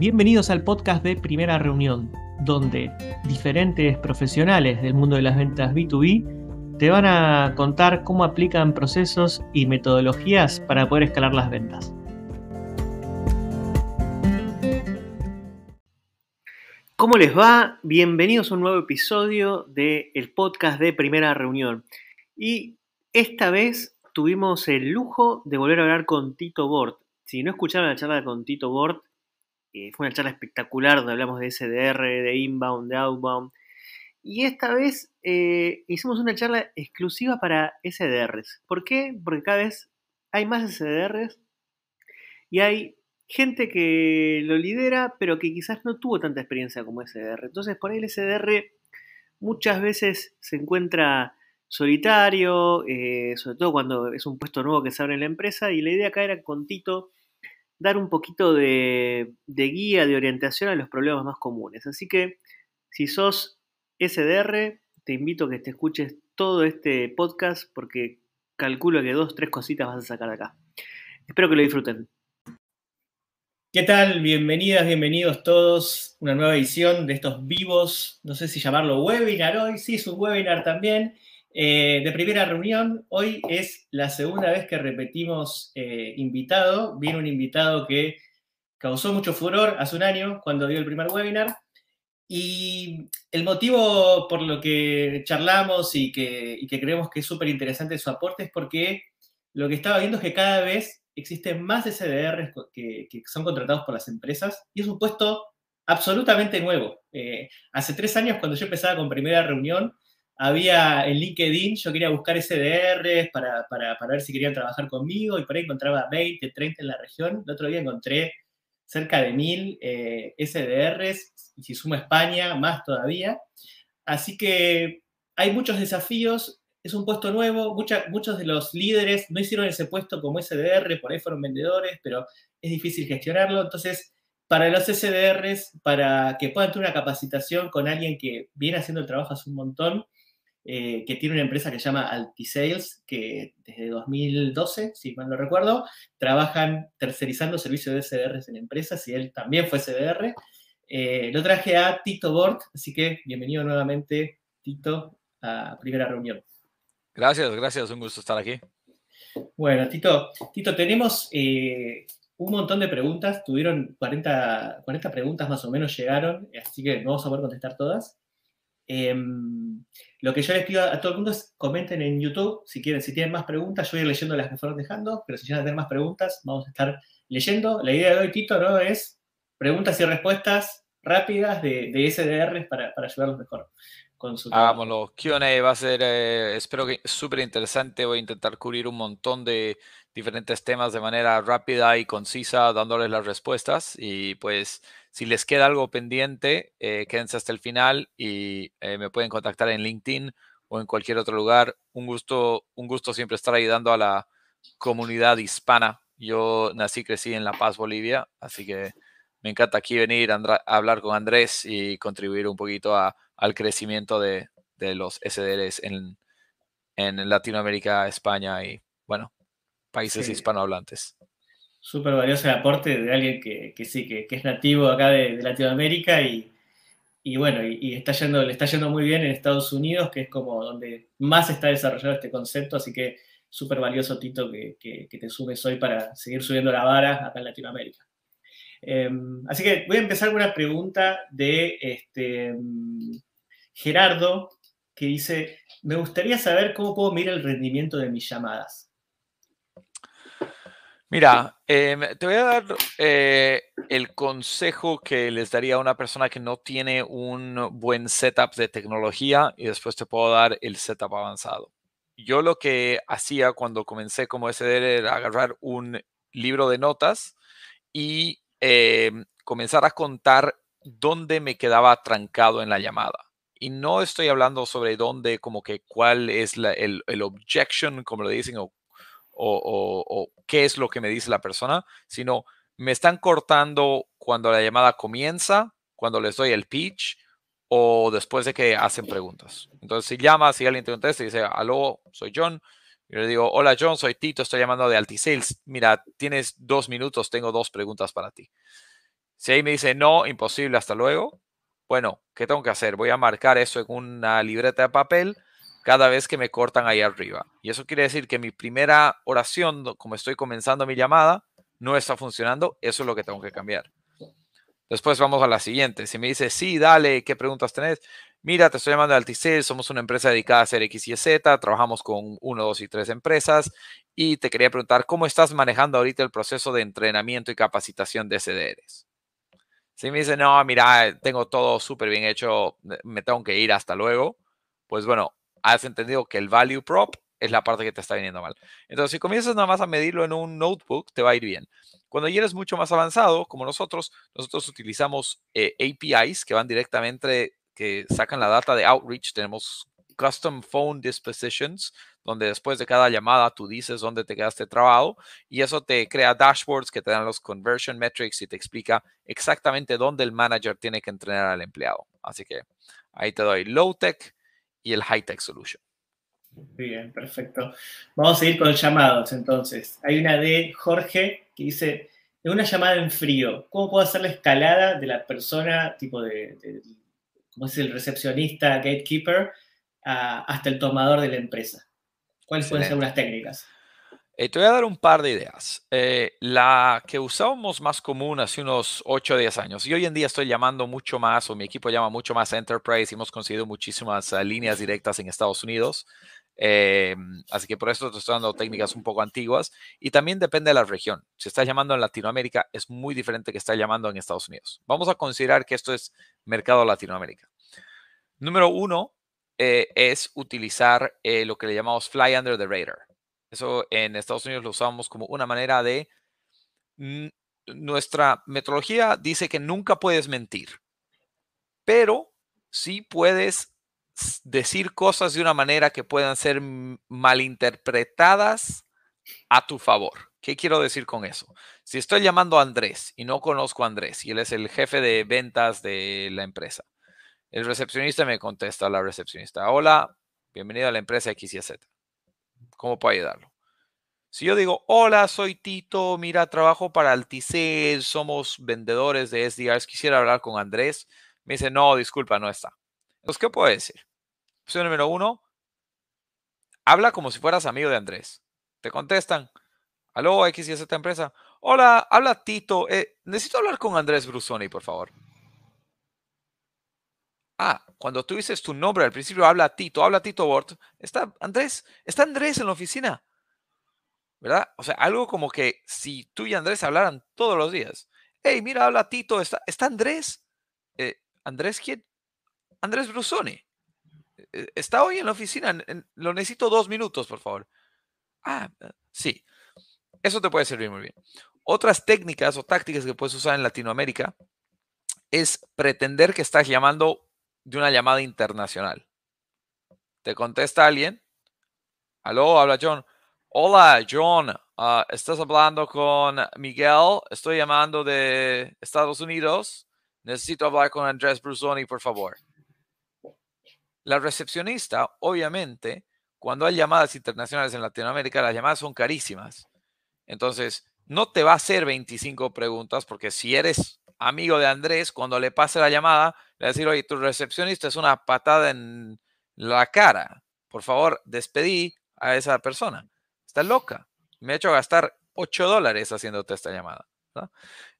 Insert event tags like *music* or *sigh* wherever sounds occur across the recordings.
Bienvenidos al podcast de Primera Reunión, donde diferentes profesionales del mundo de las ventas B2B te van a contar cómo aplican procesos y metodologías para poder escalar las ventas. ¿Cómo les va? Bienvenidos a un nuevo episodio del podcast de Primera Reunión. Y esta vez tuvimos el lujo de volver a hablar con Tito Bort. Si no escucharon la charla con Tito Bort, eh, fue una charla espectacular donde hablamos de SDR, de inbound, de outbound. Y esta vez eh, hicimos una charla exclusiva para SDRs. ¿Por qué? Porque cada vez hay más SDRs y hay gente que lo lidera, pero que quizás no tuvo tanta experiencia como SDR. Entonces, por ahí el SDR muchas veces se encuentra solitario, eh, sobre todo cuando es un puesto nuevo que se abre en la empresa, y la idea acá era con Tito dar un poquito de, guía, de orientación a los problemas más comunes. Así que si sos SDR, te invito a que te escuches todo este podcast porque calculo que dos, tres cositas vas a sacar de acá. Espero que lo disfruten. ¿Qué tal? Bienvenidas, bienvenidos todos. Una nueva edición de estos vivos, no sé si llamarlo webinar hoy, sí, es un webinar también. Eh, de primera reunión, hoy es la segunda vez que repetimos eh, invitado. Vino un invitado que causó mucho furor hace un año cuando dio el primer webinar. Y el motivo por lo que charlamos y que, creemos que es súper interesante su aporte es porque lo que estaba viendo es que cada vez existen más SDRs que, son contratados por las empresas y es un puesto absolutamente nuevo. Eh, hace tres años, cuando yo empezaba con primera reunión, había en LinkedIn, yo quería buscar SDRs para, para, para, ver si querían trabajar conmigo y por ahí encontraba 20, 30 en la región. El otro día encontré cerca de 1000 eh, SDRs y si sumo España, más todavía. Así que hay muchos desafíos, es un puesto nuevo, muchos de los líderes no hicieron ese puesto como SDR, por ahí fueron vendedores, pero es difícil gestionarlo. Entonces, para los SDRs, para que puedan tener una capacitación con alguien que viene haciendo el trabajo hace un montón, eh, que tiene una empresa que se llama Altisales, que desde 2012, si mal no recuerdo, trabajan tercerizando servicios de SDRs en empresas y él también fue SDR. Eh, lo traje a Tito Bort, así que bienvenido nuevamente, Tito, a primera reunión. Gracias, gracias, un gusto estar aquí. Bueno, Tito, Tito tenemos eh, un montón de preguntas, tuvieron 40, 40 preguntas más o menos llegaron, así que no vamos a poder contestar todas. Em, lo que yo les pido a todo el mundo es comenten en YouTube si quieren, si tienen más preguntas, yo voy a ir leyendo las que fueron dejando, pero si quieren tener más preguntas, vamos a estar leyendo. La idea de hoy, Tito, ¿no? es preguntas y respuestas rápidas de, de SDRs para, para ayudarlos mejor. Con Hagámoslo. QA va a ser, eh, espero que súper interesante. Voy a intentar cubrir un montón de diferentes temas de manera rápida y concisa, dándoles las respuestas. Y pues si les queda algo pendiente, eh, quédense hasta el final y eh, me pueden contactar en LinkedIn o en cualquier otro lugar. Un gusto, un gusto siempre estar ayudando a la comunidad hispana. Yo nací y crecí en La Paz, Bolivia, así que me encanta aquí venir a, hablar con Andrés y contribuir un poquito al crecimiento de, los SDRs en, en Latinoamérica, España y, bueno, países hispanohablantes súper valioso el aporte de alguien que, sí, que, es nativo acá de, Latinoamérica y, bueno, y, está yendo, le está yendo muy bien en Estados Unidos, que es como donde más está desarrollado este concepto, así que súper valioso, Tito, que, te sumes hoy para seguir subiendo la vara acá en Latinoamérica. Em, así que voy a empezar con una pregunta de este, Gerardo, que dice, me gustaría saber cómo puedo mirar el rendimiento de mis llamadas. Mira, em, te voy a dar eh, el consejo que les daría a una persona que no tiene un buen setup de tecnología y después te puedo dar el setup avanzado. Yo lo que hacía cuando comencé como SDR era agarrar un libro de notas y em, comenzar a contar dónde me quedaba trancado en la llamada. Y no estoy hablando sobre dónde, como que cuál es el, el objection, como le dicen, o o, qué es lo que me dice la persona, sino me están cortando cuando la llamada comienza, cuando les doy el pitch o después de que hacen preguntas. Entonces, si llama, si alguien te contesta y dice, aló, soy John, yo le digo, hola John, soy Tito, estoy llamando de Altisales. Mira, tienes dos minutos, tengo dos preguntas para ti. Si ahí me dice no, imposible, hasta luego, bueno, ¿qué tengo que hacer? Voy a marcar eso en una libreta de papel cada vez que me cortan ahí arriba. Y eso quiere decir que mi primera oración, como estoy comenzando mi llamada, no está funcionando. Eso es lo que tengo que cambiar. Después vamos a la siguiente. Si me dice, sí, dale, ¿qué preguntas tenés? Mira, te estoy llamando de Alticel, somos una empresa dedicada a hacer X y Z, trabajamos con uno, dos y tres empresas y te quería preguntar, ¿cómo estás manejando ahorita el proceso de entrenamiento y capacitación de CDRs? Si me dice, no, mira, tengo todo súper bien hecho, me tengo que ir hasta luego, pues bueno, has entendido que el value prop es la parte que te está viniendo mal. Entonces, si comienzas nada más a medirlo en un notebook, te va a ir bien. Cuando ya eres mucho más avanzado, como nosotros, nosotros utilizamos eh, APIs que van directamente, que sacan la data de outreach. Tenemos custom phone dispositions, donde después de cada llamada tú dices dónde te quedaste trabado y eso te crea dashboards que te dan los conversion metrics y te explica exactamente dónde el manager tiene que entrenar al empleado. Así que ahí te doy low tech y el high tech solution. Bien, perfecto. Vamos a seguir con llamados entonces. Hay una de Jorge que dice, en una llamada en frío, ¿cómo puedo hacer la escalada de la persona, tipo de, ¿cómo es el recepcionista, gatekeeper, hasta el tomador de la empresa? ¿Cuáles pueden ser unas técnicas? Eh, te voy a dar un par de ideas. Eh, la que usábamos más común hace unos 8 o 10 años, y hoy en día estoy llamando mucho más, o mi equipo llama mucho más Enterprise, y hemos conseguido muchísimas ah, líneas directas en Estados Unidos. Eh, así que por eso te estoy dando técnicas un poco antiguas y también depende de la región. Si estás llamando en Latinoamérica es muy diferente que estar llamando en Estados Unidos. Vamos a considerar que esto es mercado Latinoamérica. Número uno eh, es utilizar eh, lo que le llamamos fly under the radar. Eso en Estados Unidos lo usamos como una manera de... Nuestra metodología dice que nunca puedes mentir, pero sí puedes decir cosas de una manera que puedan ser malinterpretadas a tu favor. ¿Qué quiero decir con eso? Si estoy llamando a Andrés y no conozco a Andrés y él es el jefe de ventas de la empresa, el recepcionista me contesta la recepcionista, hola, bienvenido a la empresa X y Z. ¿Cómo puedo ayudarlo? Si yo digo, hola, soy Tito, mira, trabajo para Alticel, somos vendedores de SDRs, quisiera hablar con Andrés, me dice, no, disculpa, no está. Entonces, ¿qué puedo decir? Opción número uno, habla como si fueras amigo de Andrés. Te contestan, aló, X y Z empresa. Hola, habla Tito. Eh, necesito hablar con Andrés Brusoni, por favor. Ah, cuando tú dices tu nombre al principio, habla Tito, habla Tito Bort. Está Andrés, está Andrés en la oficina. ¿Verdad? O sea, algo como que si tú y Andrés hablaran todos los días. Hey, mira, habla Tito, está, está Andrés. Eh, ¿Andrés quién? Andrés Brusoni. E, está hoy en la oficina. Lo necesito dos minutos, por favor. Ah, sí. Eso te puede servir muy bien. Otras técnicas o tácticas que puedes usar en Latinoamérica es pretender que estás llamando de una llamada internacional. Te contesta alguien. Aló, habla John. Hola, John. Ah, estás hablando con Miguel. Estoy llamando de Estados Unidos. Necesito hablar con Andrés Brusoni, por favor. La recepcionista, obviamente, cuando hay llamadas internacionales en Latinoamérica, las llamadas son carísimas. Entonces, no te va a hacer 25 preguntas porque si eres amigo de Andrés, cuando le pase la llamada, le va a decir, oye, tu recepcionista es una patada en la cara. Por favor, despedí a esa persona. Está loca. Me ha hecho gastar 8 dólares haciéndote esta llamada.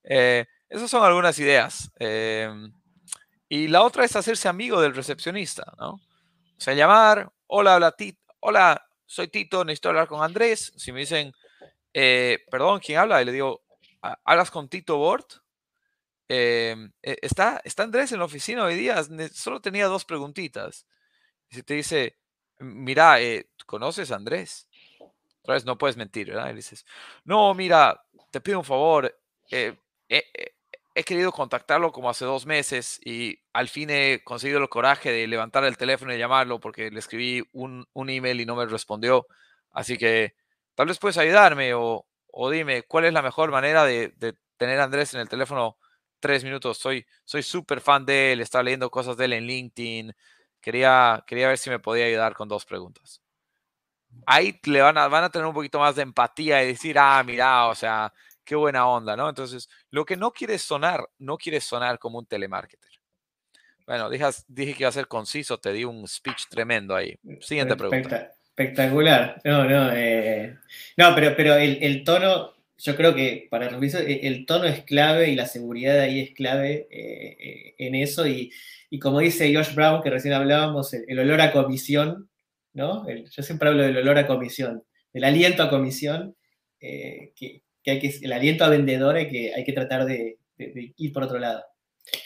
Eh, esas son algunas ideas. Em, y la otra es hacerse amigo del recepcionista, ¿no? O sea, llamar, hola, hola, Tito, hola, soy Tito, necesito hablar con Andrés. Si me dicen, eh, perdón, ¿quién habla? Y le digo, ¿hablas con Tito Bort? Em, e, ¿está, ¿Está Andrés en la oficina hoy día? Solo tenía dos preguntitas. Si te dice, mira, eh, ¿conoces a Andrés? Otra vez no puedes mentir, ¿verdad? Y dices, no, mira, te pido un favor. Eh, he querido contactarlo como hace dos meses y al fin he conseguido el coraje de levantar el teléfono y llamarlo porque le escribí un, email y no me respondió. Así que tal vez puedes ayudarme o, dime cuál es la mejor manera de, tener a Andrés en el teléfono tres minutos. Soy súper fan de él, estaba leyendo cosas de él en LinkedIn. Quería, quería ver si me podía ayudar con dos preguntas. Ahí le van a, van a tener un poquito más de empatía y decir, ah, mira, o sea, qué buena onda, ¿no? Entonces, lo que no quieres sonar, no quieres sonar como un telemarketer. Bueno, dije que iba a ser conciso, te di un speech tremendo ahí. Siguiente pregunta. Espectacular. No, no, eh, no pero, pero el, tono, yo creo que para el, el tono es clave y la seguridad ahí es clave eh, eh, en eso. Y, como dice Josh Brown, que recién hablábamos, el, olor a comisión, ¿no? yo siempre hablo del olor a comisión, del aliento a comisión, que, hay que, el aliento a vendedor que, hay que tratar de ir por otro lado.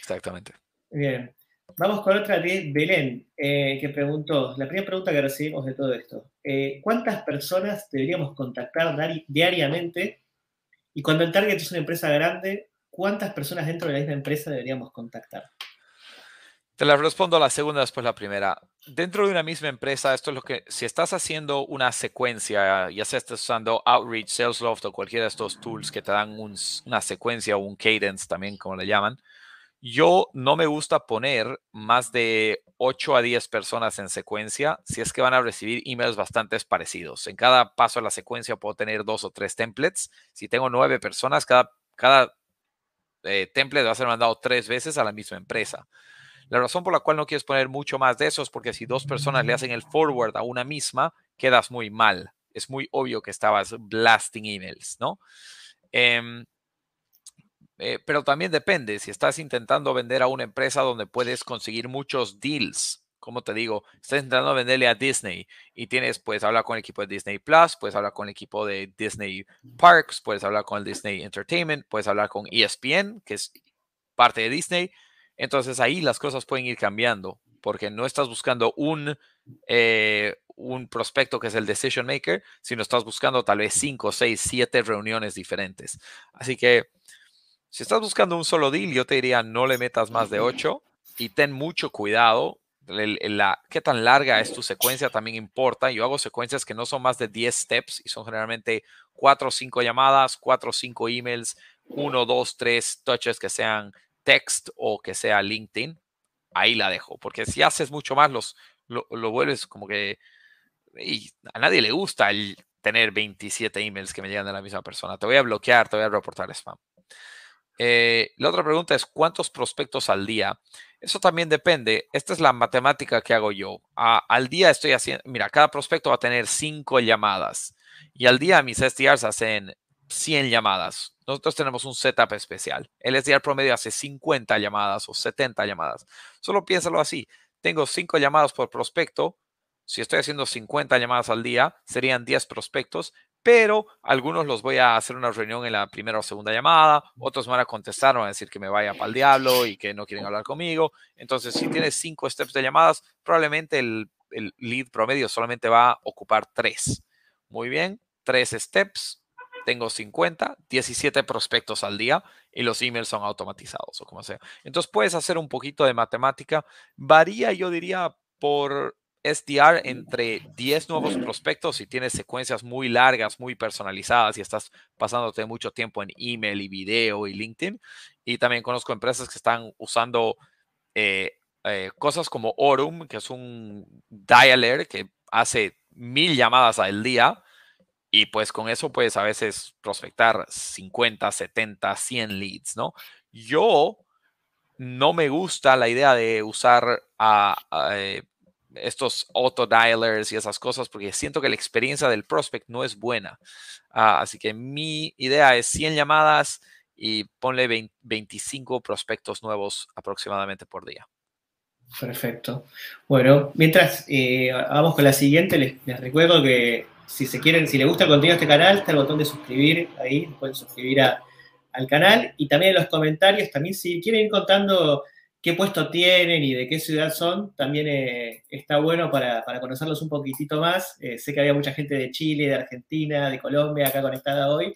Exactamente. Bien. Vamos con otra de Belén, eh, que preguntó, la primera pregunta que recibimos de todo esto, eh, ¿cuántas personas deberíamos contactar diariamente? Y cuando el target es una empresa grande, ¿cuántas personas dentro de la misma empresa deberíamos contactar? Te la respondo a la segunda, después la primera. Dentro de una misma empresa, esto es lo que, si estás haciendo una secuencia, ya sea estás usando Outreach, Salesloft o cualquiera de estos tools que te dan una secuencia o un cadence también, como le llaman, yo no me gusta poner más de 8 a 10 personas en secuencia si es que van a recibir emails bastante parecidos. En cada paso de la secuencia puedo tener dos o tres templates. Si tengo nueve personas, cada, cada eh, template va a ser mandado tres veces a la misma empresa. La razón por la cual no quieres poner mucho más de eso es porque si dos personas le hacen el forward a una misma, quedas muy mal. Es muy obvio que estabas blasting emails, ¿no? Em, eh, pero también depende, si estás intentando vender a una empresa donde puedes conseguir muchos deals, como te digo, estás intentando venderle a Disney y tienes, puedes hablar con el equipo de Disney Plus, puedes hablar con el equipo de Disney Parks, puedes hablar con el Disney Entertainment, puedes hablar con ESPN, que es parte de Disney. Entonces ahí las cosas pueden ir cambiando porque no estás buscando un, eh, un prospecto que es el decision maker, sino estás buscando tal vez 5, 6, 7 reuniones diferentes. Así que si estás buscando un solo deal, yo te diría no le metas más de 8 y ten mucho cuidado. la, qué tan larga es tu secuencia también importa. Yo hago secuencias que no son más de 10 steps y son generalmente 4 o 5 llamadas, 4 o 5 emails, 1, 2, 3 touches que sean text o que sea LinkedIn. Ahí la dejo, porque si haces mucho más, los, lo, vuelves como que y a nadie le gusta el tener 27 emails que me llegan de la misma persona. Te voy a bloquear, te voy a reportar spam. Eh, la otra pregunta es, ¿cuántos prospectos al día? Eso también depende. Esta es la matemática que hago yo. al día estoy haciendo, mira, cada prospecto va a tener cinco llamadas y al día mis SDRs hacen 100 llamadas. Nosotros tenemos un setup especial. El SDR promedio hace 50 llamadas o 70 llamadas. Solo piénsalo así. Tengo cinco llamadas por prospecto. Si estoy haciendo 50 llamadas al día, serían 10 prospectos pero algunos los voy a hacer una reunión en la primera o segunda llamada, otros van a contestar, van a decir que me vaya para el diablo y que no quieren hablar conmigo. Entonces, si tienes cinco steps de llamadas, probablemente el, lead promedio solamente va a ocupar tres. Muy bien, tres steps, tengo 50, 17 prospectos al día y los emails son automatizados o como sea. Entonces puedes hacer un poquito de matemática. Varía, yo diría, por SDR entre 10 nuevos prospectos y tienes secuencias muy largas, muy personalizadas y estás pasándote mucho tiempo en email y video y LinkedIn. Y también conozco empresas que están usando eh, eh, cosas como Orum, que es un dialer que hace mil llamadas al día. Y pues con eso puedes a veces prospectar 50, 70, 100 leads, ¿no? Yo no me gusta la idea de usar a, eh, estos auto dialers y esas cosas porque siento que la experiencia del prospect no es buena. Ah, así que mi idea es 100 llamadas y ponle 25 prospectos nuevos aproximadamente por día. Perfecto. Bueno, mientras eh, vamos con la siguiente, les, recuerdo que si se quieren, si les gusta el contenido de este canal, está el botón de suscribir ahí, pueden suscribir al canal y también en los comentarios, también si quieren ir contando qué puesto tienen y de qué ciudad son, también eh, está bueno para, conocerlos un poquitito más. Eh, sé que había mucha gente de Chile, de Argentina, de Colombia acá conectada hoy,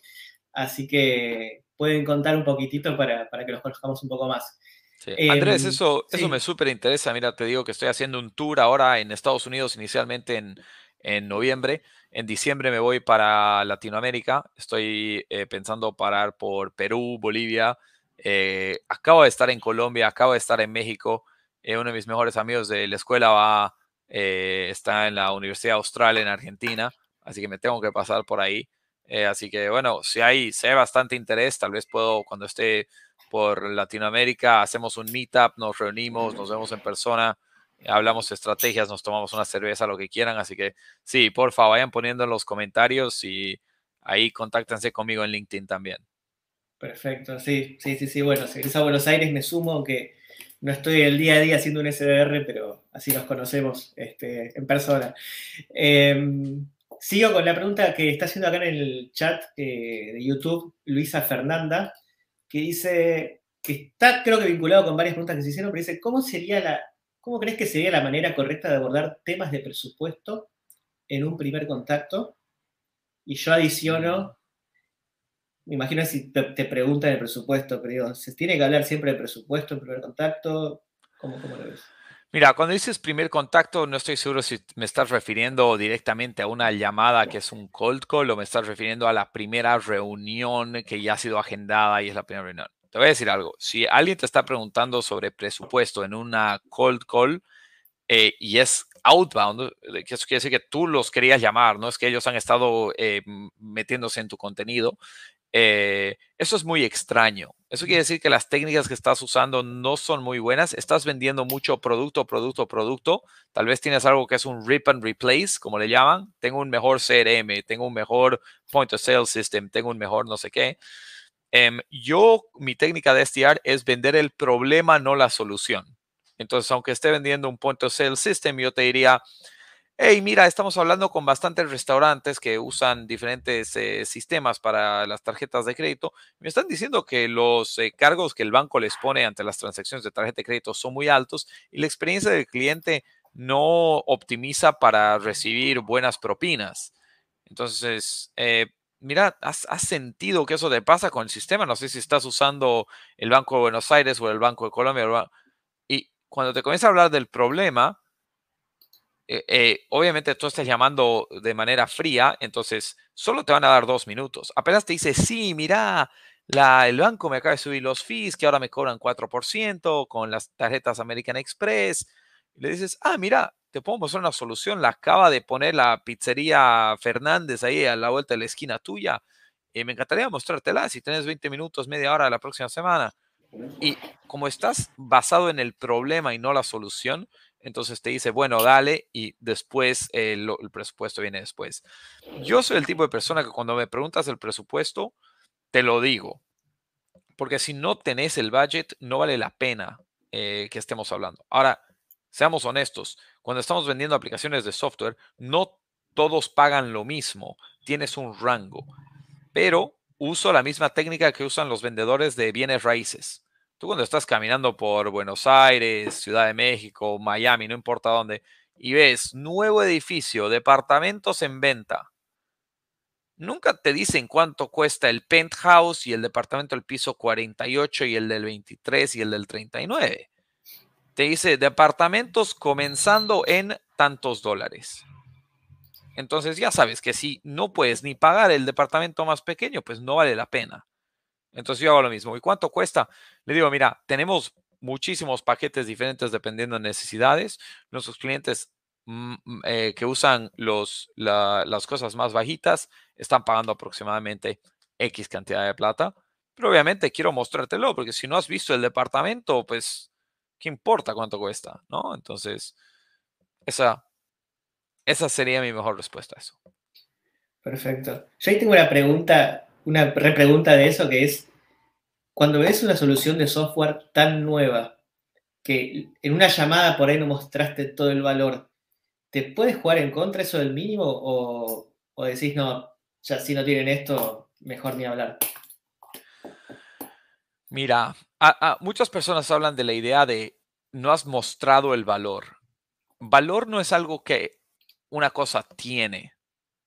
así que pueden contar un poquitito para, que los conozcamos un poco más. Andrés, em, eso, eso me súper interesa. Mira, te digo que estoy haciendo un tour ahora en Estados Unidos, inicialmente en, en noviembre. En diciembre me voy para Latinoamérica. Estoy eh, pensando parar por Perú, Bolivia, eh, acabo de estar en Colombia, acabo de estar en México. Eh, uno de mis mejores amigos de la escuela va, eh, está en la Universidad Austral en Argentina, así que me tengo que pasar por ahí. Así que bueno, si hay, si bastante interés, tal vez puedo, cuando esté por Latinoamérica, hacemos un meetup, nos reunimos, nos vemos en persona, hablamos estrategias, nos tomamos una cerveza, lo que quieran. Así que sí, porfa, vayan poniendo en los comentarios y ahí contáctense conmigo en LinkedIn también. Perfecto, sí, sí, sí, sí. Bueno, si a Buenos Aires me sumo, aunque no estoy el día a día haciendo un SDR, pero así nos conocemos este, en persona. Em, sigo con la pregunta que está haciendo acá en el chat eh, de YouTube Luisa Fernanda, que dice que está creo que vinculado con varias preguntas que se hicieron, pero dice, ¿cómo sería la, cómo crees que sería la manera correcta de abordar temas de presupuesto en un primer contacto? Y yo adiciono me imagino si te, preguntan el presupuesto, pero digo, ¿se tiene que hablar siempre de presupuesto en primer contacto? ¿Cómo, cómo lo ves? Mira, cuando dices primer contacto, no estoy seguro si me estás refiriendo directamente a una llamada que es un cold call o me estás refiriendo a la primera reunión que ya ha sido agendada y es la primera reunión. Te voy a decir algo. Si alguien te está preguntando sobre presupuesto en una cold call eh, y es outbound, que eso quiere decir que tú los querías llamar, no es que ellos han estado eh, metiéndose en tu contenido, eh, eso es muy extraño. Eso quiere decir que las técnicas que estás usando no son muy buenas. Estás vendiendo mucho producto, producto, producto. Tal vez tienes algo que es un rip and replace, como le llaman. Tengo un mejor CRM, tengo un mejor point of sale system, tengo un mejor no sé qué. Em, yo, mi técnica de SDR es vender el problema, no la solución. Entonces, aunque esté vendiendo un point of sale system, yo te diría, hey, mira, estamos hablando con bastantes restaurantes que usan diferentes eh, sistemas para las tarjetas de crédito. Me están diciendo que los eh, cargos que el banco les pone ante las transacciones de tarjeta de crédito son muy altos y la experiencia del cliente no optimiza para recibir buenas propinas. Entonces, eh, mira, ¿has, ¿has, sentido que eso te pasa con el sistema? No sé si estás usando el Banco de Buenos Aires o el Banco de Colombia. Y cuando te comienza a hablar del problema, eh, eh, obviamente tú estás llamando de manera fría, entonces solo te van a dar dos minutos. Apenas te dice, sí, mira, la, el banco me acaba de subir los fees, que ahora me cobran 4% con las tarjetas American Express. Y le dices, ah, mira, te puedo mostrar una solución. La acaba de poner la pizzería Fernández ahí a la vuelta de la esquina tuya. Y me encantaría mostrártela si tienes 20 minutos, media hora la próxima semana. Y como estás basado en el problema y no la solución, entonces te dice, bueno, dale y después eh, el presupuesto viene después. Yo soy el tipo de persona que cuando me preguntas el presupuesto, te lo digo. Porque si no tenés el budget, no vale la pena eh, que estemos hablando. Ahora, seamos honestos, cuando estamos vendiendo aplicaciones de software, no todos pagan lo mismo. Tienes un rango. Pero uso la misma técnica que usan los vendedores de bienes raíces. Tú cuando estás caminando por Buenos Aires, Ciudad de México, Miami, no importa dónde, y ves nuevo edificio, departamentos en venta, nunca te dicen cuánto cuesta el penthouse y el departamento del piso 48 y el del 23 y el del 39. Te dice departamentos comenzando en tantos dólares. Entonces ya sabes que si no puedes ni pagar el departamento más pequeño, pues no vale la pena. Entonces yo hago lo mismo. ¿Y cuánto cuesta? Le digo, mira, tenemos muchísimos paquetes diferentes dependiendo de necesidades. Nuestros clientes mm, mm, eh, que usan los, las cosas más bajitas están pagando aproximadamente X cantidad de plata. Pero obviamente quiero mostrártelo porque si no has visto el departamento, pues, ¿qué importa cuánto cuesta? ¿No? Entonces, esa, esa sería mi mejor respuesta a eso. Perfecto. Yo ahí tengo una pregunta una repregunta de eso que es, cuando ves una solución de software tan nueva, que en una llamada por ahí no mostraste todo el valor, ¿te puedes jugar en contra eso del mínimo o, decís, no, ya si no tienen esto, mejor ni hablar? Mira, muchas personas hablan de la idea de no has mostrado el valor. Valor no es algo que una cosa tiene,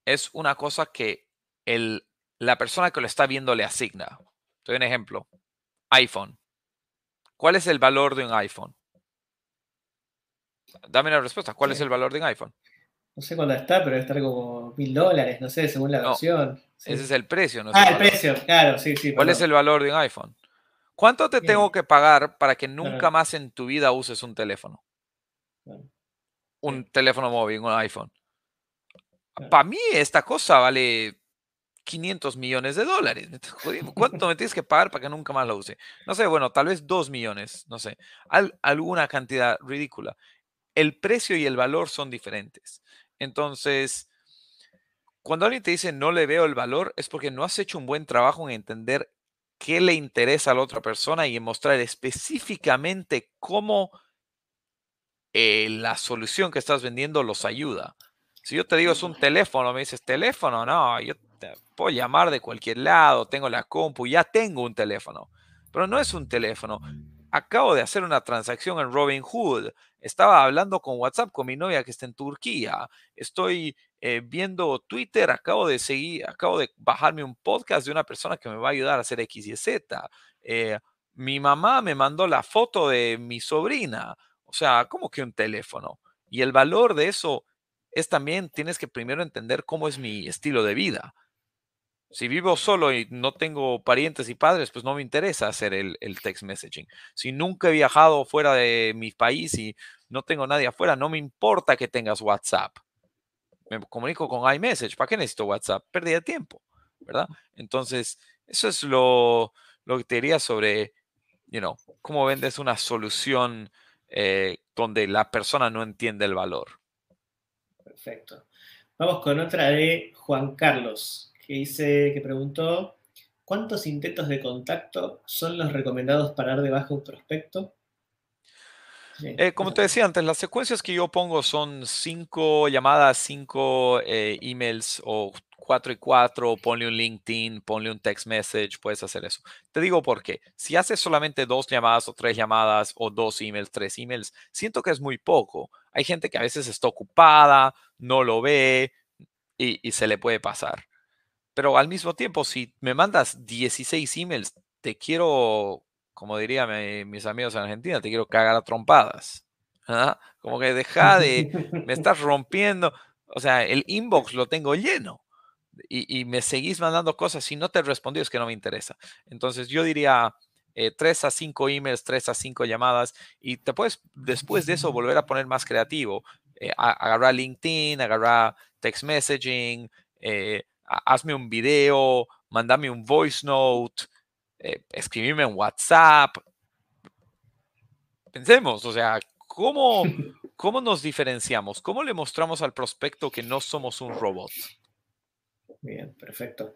es una cosa que el la persona que lo está viendo le asigna. Te doy un ejemplo. iPhone. ¿Cuál es el valor de un iPhone? Dame una respuesta. ¿Cuál es el valor de un iPhone? No sé cuándo está, pero debe estar como mil dólares, no sé, según la versión. Ese es el precio, ¿no? Ah, el, precio, claro, sí, sí. ¿Cuál es el valor de un iPhone? ¿Cuánto te tengo que pagar para que nunca más en tu vida uses un teléfono? Un teléfono móvil, un iPhone. Para mí esta cosa vale 500 millones de dólares. ¿Cuánto me tienes que pagar para que nunca más lo use? No sé, bueno, tal vez 2 millones, no sé, alguna cantidad ridícula. El precio y el valor son diferentes. Entonces, cuando alguien te dice no le veo el valor, es porque no has hecho un buen trabajo en entender qué le interesa a la otra persona y en mostrar específicamente cómo eh, la solución que estás vendiendo los ayuda. Si yo te digo es un teléfono, me dices teléfono, no, yo puedo llamar de cualquier lado, tengo la compu, ya tengo un teléfono, pero no es un teléfono. Acabo de hacer una transacción en Robinhood, estaba hablando con WhatsApp con mi novia que está en Turquía, estoy eh, viendo Twitter, acabo de seguir, acabo de bajarme un podcast de una persona que me va a ayudar a hacer X y Z. Eh, mi mamá me mandó la foto de mi sobrina, o sea, como que un teléfono. Y el valor de eso es también, tienes que primero entender cómo es mi estilo de vida. Si vivo solo y no tengo parientes y padres, pues no me interesa hacer el, text messaging. Si nunca he viajado fuera de mi país y no tengo nadie afuera, no me importa que tengas WhatsApp. Me comunico con iMessage. ¿Para qué necesito WhatsApp? Pérdida de tiempo, ¿verdad? Entonces, eso es lo, que te diría sobre, you know, cómo vendes una solución eh, donde la persona no entiende el valor. Perfecto. Vamos con otra de Juan Carlos, que dice, que preguntó, ¿cuántos intentos de contacto son los recomendados para dar de un prospecto? Eh, como te decía antes, las secuencias que yo pongo son cinco llamadas, cinco eh, emails o cuatro y cuatro, ponle un LinkedIn, ponle un text message, puedes hacer eso. Te digo por qué. Si haces solamente dos llamadas o tres llamadas o dos emails, tres emails, siento que es muy poco. Hay gente que a veces está ocupada, no lo ve y, se le puede pasar. Pero al mismo tiempo, si me mandas 16 emails, te quiero, como diría mis amigos en Argentina, te quiero cagar a trompadas. ¿ah? Como que deja de, me estás rompiendo. O sea, el inbox lo tengo lleno y, me seguís mandando cosas y no te respondí, es que no me interesa. Entonces yo diría eh, tres a cinco emails, tres a cinco llamadas y te puedes después de eso volver a poner más creativo. Eh, agarrar LinkedIn, agarrar text messaging, eh, hazme un video, mandame un voice note, escribirme en WhatsApp. Pensemos, o sea, ¿cómo, *laughs* ¿cómo nos diferenciamos? ¿Cómo le mostramos al prospecto que no somos un robot? Bien, perfecto.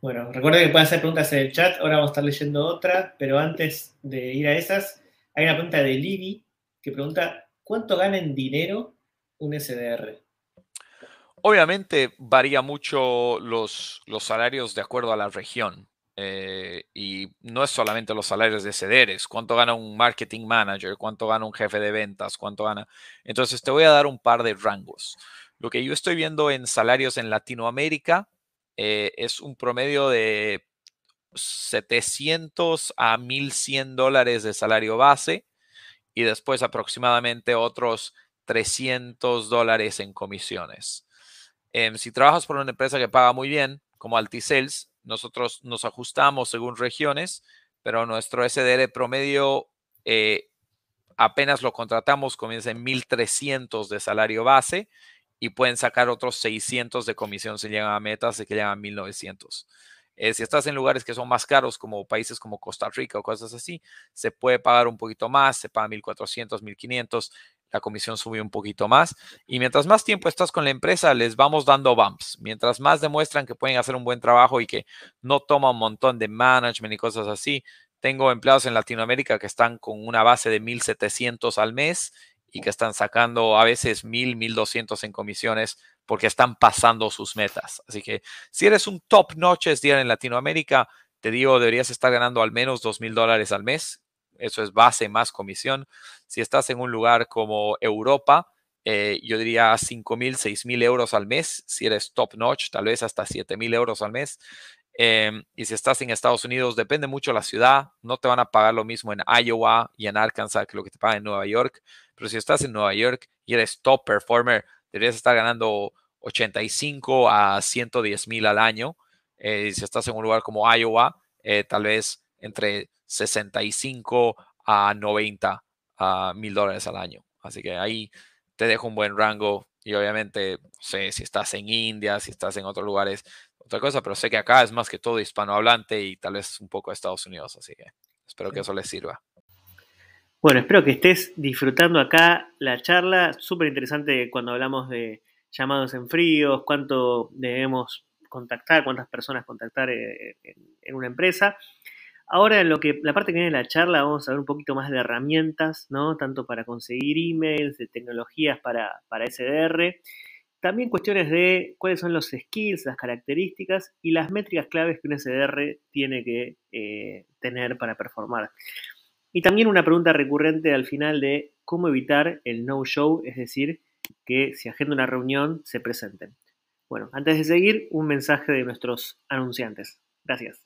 Bueno, recuerden que pueden hacer preguntas en el chat, ahora vamos a estar leyendo otra, pero antes de ir a esas, hay una pregunta de Libby que pregunta, ¿cuánto gana en dinero un SDR? Obviamente varía mucho los, los salarios de acuerdo a la región. Eh, y no es solamente los salarios de SDRs, cuánto gana un marketing manager, cuánto gana un jefe de ventas, cuánto gana. Entonces te voy a dar un par de rangos. Lo que yo estoy viendo en salarios en Latinoamérica eh, es un promedio de 700 a 1100 dólares de salario base y después aproximadamente otros 300 dólares en comisiones. Em, si trabajas por una empresa que paga muy bien, como Altisales, nosotros nos ajustamos según regiones, pero nuestro SDR promedio eh, apenas lo contratamos, comienza en 1300 de salario base y pueden sacar otros 600 de comisión si llegan a metas que llegan a 1900. Eh, si estás en lugares que son más caros, como países como Costa Rica o cosas así, se puede pagar un poquito más, se paga 1400, 1500, la comisión sube un poquito más. Y mientras más tiempo estás con la empresa, les vamos dando bumps. Mientras más demuestran que pueden hacer un buen trabajo y que no toma un montón de management y cosas así. Tengo empleados en Latinoamérica que están con una base de 1700 al mes y que están sacando a veces mil, mil doscientos en comisiones porque están pasando sus metas. Así que si eres un top notch día en Latinoamérica, te digo, deberías estar ganando al menos dos mil dólares al mes. Eso es base más comisión. Si estás en un lugar como Europa, eh, yo diría cinco mil, seis mil euros al mes. Si eres top notch, tal vez hasta siete mil euros al mes. Em, y si estás en Estados Unidos, depende mucho de la ciudad. No te van a pagar lo mismo en Iowa y en Arkansas que lo que te pagan en Nueva York. Pero si estás en Nueva York y eres top performer, deberías estar ganando 85 a 110 mil al año. Eh, si estás en un lugar como Iowa, eh, tal vez entre 65 a 90 mil dólares al año. Así que ahí te dejo un buen rango y obviamente, sé, si estás en India, si estás en otros lugares, otra cosa, pero sé que acá es más que todo hispanohablante y tal vez un poco de Estados Unidos, así que espero que eso les sirva. Bueno, espero que estés disfrutando acá la charla, súper interesante cuando hablamos de llamados en fríos, cuánto debemos contactar, cuántas personas contactar eh, en, una empresa. Ahora, en lo que la parte que viene de la charla, vamos a ver un poquito más de herramientas, ¿no? Tanto para conseguir emails, de tecnologías para, para SDR, también cuestiones de cuáles son los skills, las características y las métricas claves que un SDR tiene que eh, tener para performar. Y también una pregunta recurrente al final de cómo evitar el no-show, es decir, que si agenda una reunión se presenten. Bueno, antes de seguir, un mensaje de nuestros anunciantes. Gracias.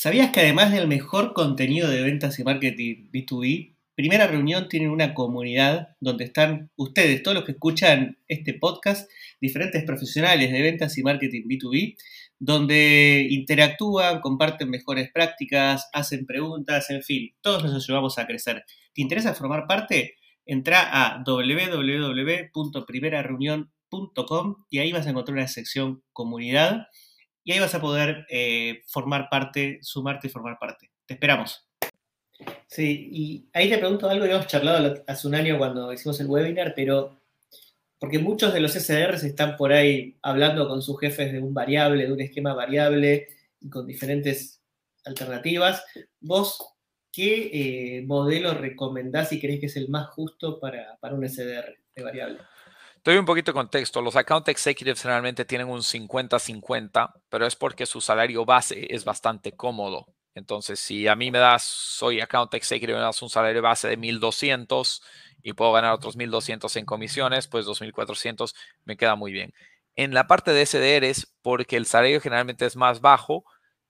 ¿Sabías que además del mejor contenido de ventas y marketing B2B, Primera Reunión tiene una comunidad donde están ustedes, todos los que escuchan este podcast, diferentes profesionales de ventas y marketing B2B, donde interactúan, comparten mejores prácticas, hacen preguntas, en fin, todos nos ayudamos a crecer. ¿Te interesa formar parte? Entra a www.primerareunión.com y ahí vas a encontrar una sección comunidad y ahí vas a poder eh, formar parte, sumarte y formar parte. Te esperamos. Sí, y ahí te pregunto algo que hemos charlado hace un año cuando hicimos el webinar, pero porque muchos de los SDRs están por ahí hablando con sus jefes de un variable, de un esquema variable y con diferentes alternativas. ¿Vos ¿qué eh, modelo recomendás y crees que es el más justo para, un SDR de variable? Doy un poquito de contexto. Los account executives generalmente tienen un 50-50, pero es porque su salario base es bastante cómodo. Entonces, si a mí me das, soy account executive, me das un salario base de 1200 y puedo ganar otros 1200 en comisiones, pues 2400 me queda muy bien. En la parte de SDRs, porque el salario generalmente es más bajo,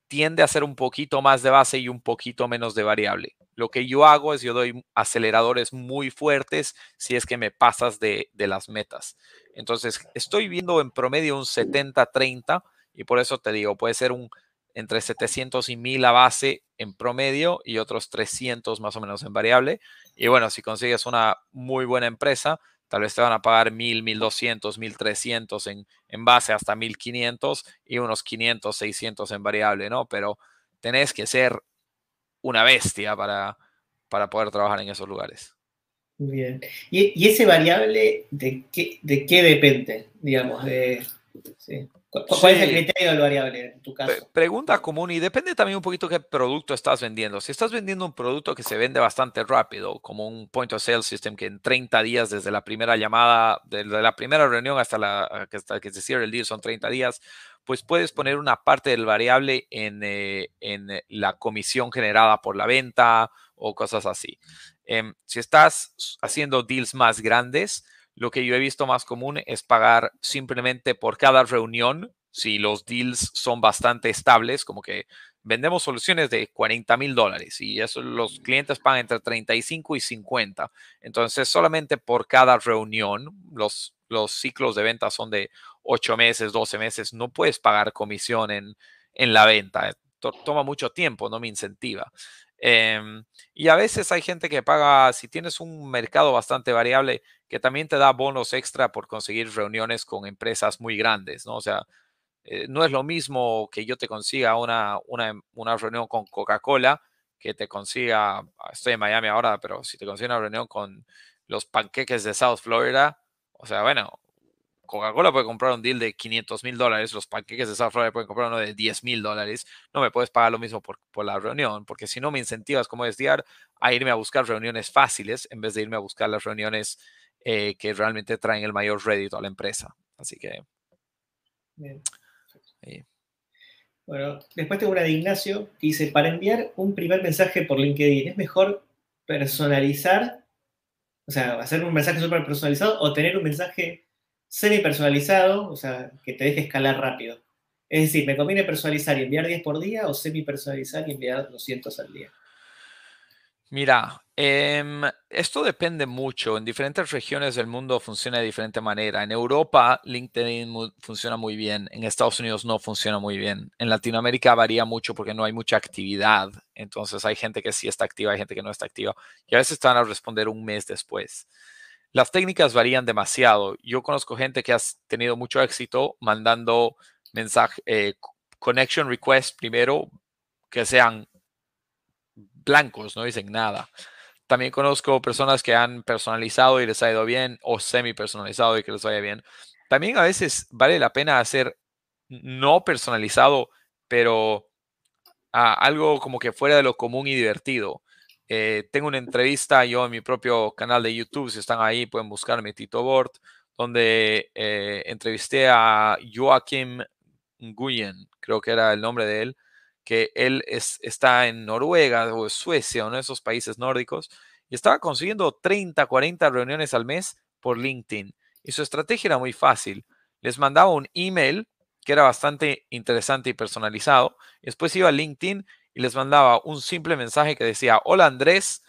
tiende a ser un poquito más de base y un poquito menos de variable. Lo que yo hago es yo doy aceleradores muy fuertes si es que me pasas de, las metas. Entonces, estoy viendo en promedio un 70-30 y por eso te digo, puede ser un entre 700 y 1000 a base en promedio y otros 300 más o menos en variable. Y bueno, si consigues una muy buena empresa, Tal vez te van a pagar 1000, 1200, 1300 en, en base hasta 1500 y unos 500, 600 en variable, ¿no? Pero tenés que ser una bestia para, para poder trabajar en esos lugares. Bien. ¿Y, ese variable de qué, de qué depende? Digamos, de, sí. ¿Cuál es el criterio del variable en tu caso? Pregunta común y depende también un poquito qué producto estás vendiendo. Si estás vendiendo un producto que se vende bastante rápido, como un point of sale system que en 30 días desde la primera llamada, desde la primera reunión hasta, la, hasta que se cierre el deal son 30 días, pues puedes poner una parte del variable en, eh, en la comisión generada por la venta o cosas así. Em, si estás haciendo deals más grandes, lo que yo he visto más común es pagar simplemente por cada reunión, si los deals son bastante estables, como que vendemos soluciones de 40 mil dólares y eso los clientes pagan entre 35 y 50. Entonces, solamente por cada reunión, los, los ciclos de venta son de 8 meses, 12 meses, no puedes pagar comisión en, en la venta. Toma mucho tiempo, no me incentiva. Em, y a veces hay gente que paga, si tienes un mercado bastante variable, que también te da bonos extra por conseguir reuniones con empresas muy grandes, ¿no? O sea, eh, no es lo mismo que yo te consiga una, una, una reunión con Coca-Cola que te consiga, ah, estoy en Miami ahora, pero si te consigue una reunión con los panqueques de South Florida, o sea, bueno, Coca-Cola puede comprar un deal de 500 mil dólares, los panqueques de South Florida pueden comprar uno de 10 mil dólares, no me puedes pagar lo mismo por, por, la reunión, porque si no me incentivas como SDR a irme a buscar reuniones fáciles en vez de irme a buscar las reuniones eh, que realmente traen el mayor rédito a la empresa. Así que... Bueno, después tengo una de Ignacio que dice, para enviar un primer mensaje por LinkedIn, ¿es mejor personalizar, o sea, hacer un mensaje súper personalizado o tener un mensaje semi personalizado, o sea, que te deje escalar rápido? Es decir, ¿me conviene personalizar y enviar 10 por día o semi personalizar y enviar 200 al día? Mira, em, esto depende mucho. En diferentes regiones del mundo funciona de diferente manera. En Europa, LinkedIn funciona muy bien. En Estados Unidos no funciona muy bien. En Latinoamérica varía mucho porque no hay mucha actividad. Entonces hay gente que sí está activa, hay gente que no está activa. Y a veces van a responder un mes después. Las técnicas varían demasiado. Yo conozco gente que ha tenido mucho éxito mandando mensaje, eh, connection request primero que sean blancos, no dicen nada. También conozco personas que han personalizado y les ha ido bien o semi personalizado y que les vaya bien. También a veces vale la pena hacer no personalizado, pero algo como que fuera de lo común y divertido. Eh, tengo una entrevista yo en mi propio canal de YouTube, si están ahí pueden buscarme Tito Bort, donde eh, entrevisté a Joachim Nguyen, creo que era el nombre de él, que él es, está en Noruega o Suecia, uno de esos países nórdicos, y estaba consiguiendo 30, 40 reuniones al mes por LinkedIn. Y su estrategia era muy fácil. Les mandaba un email que era bastante interesante y personalizado. Después iba a LinkedIn y les mandaba un simple mensaje que decía, hola Andrés,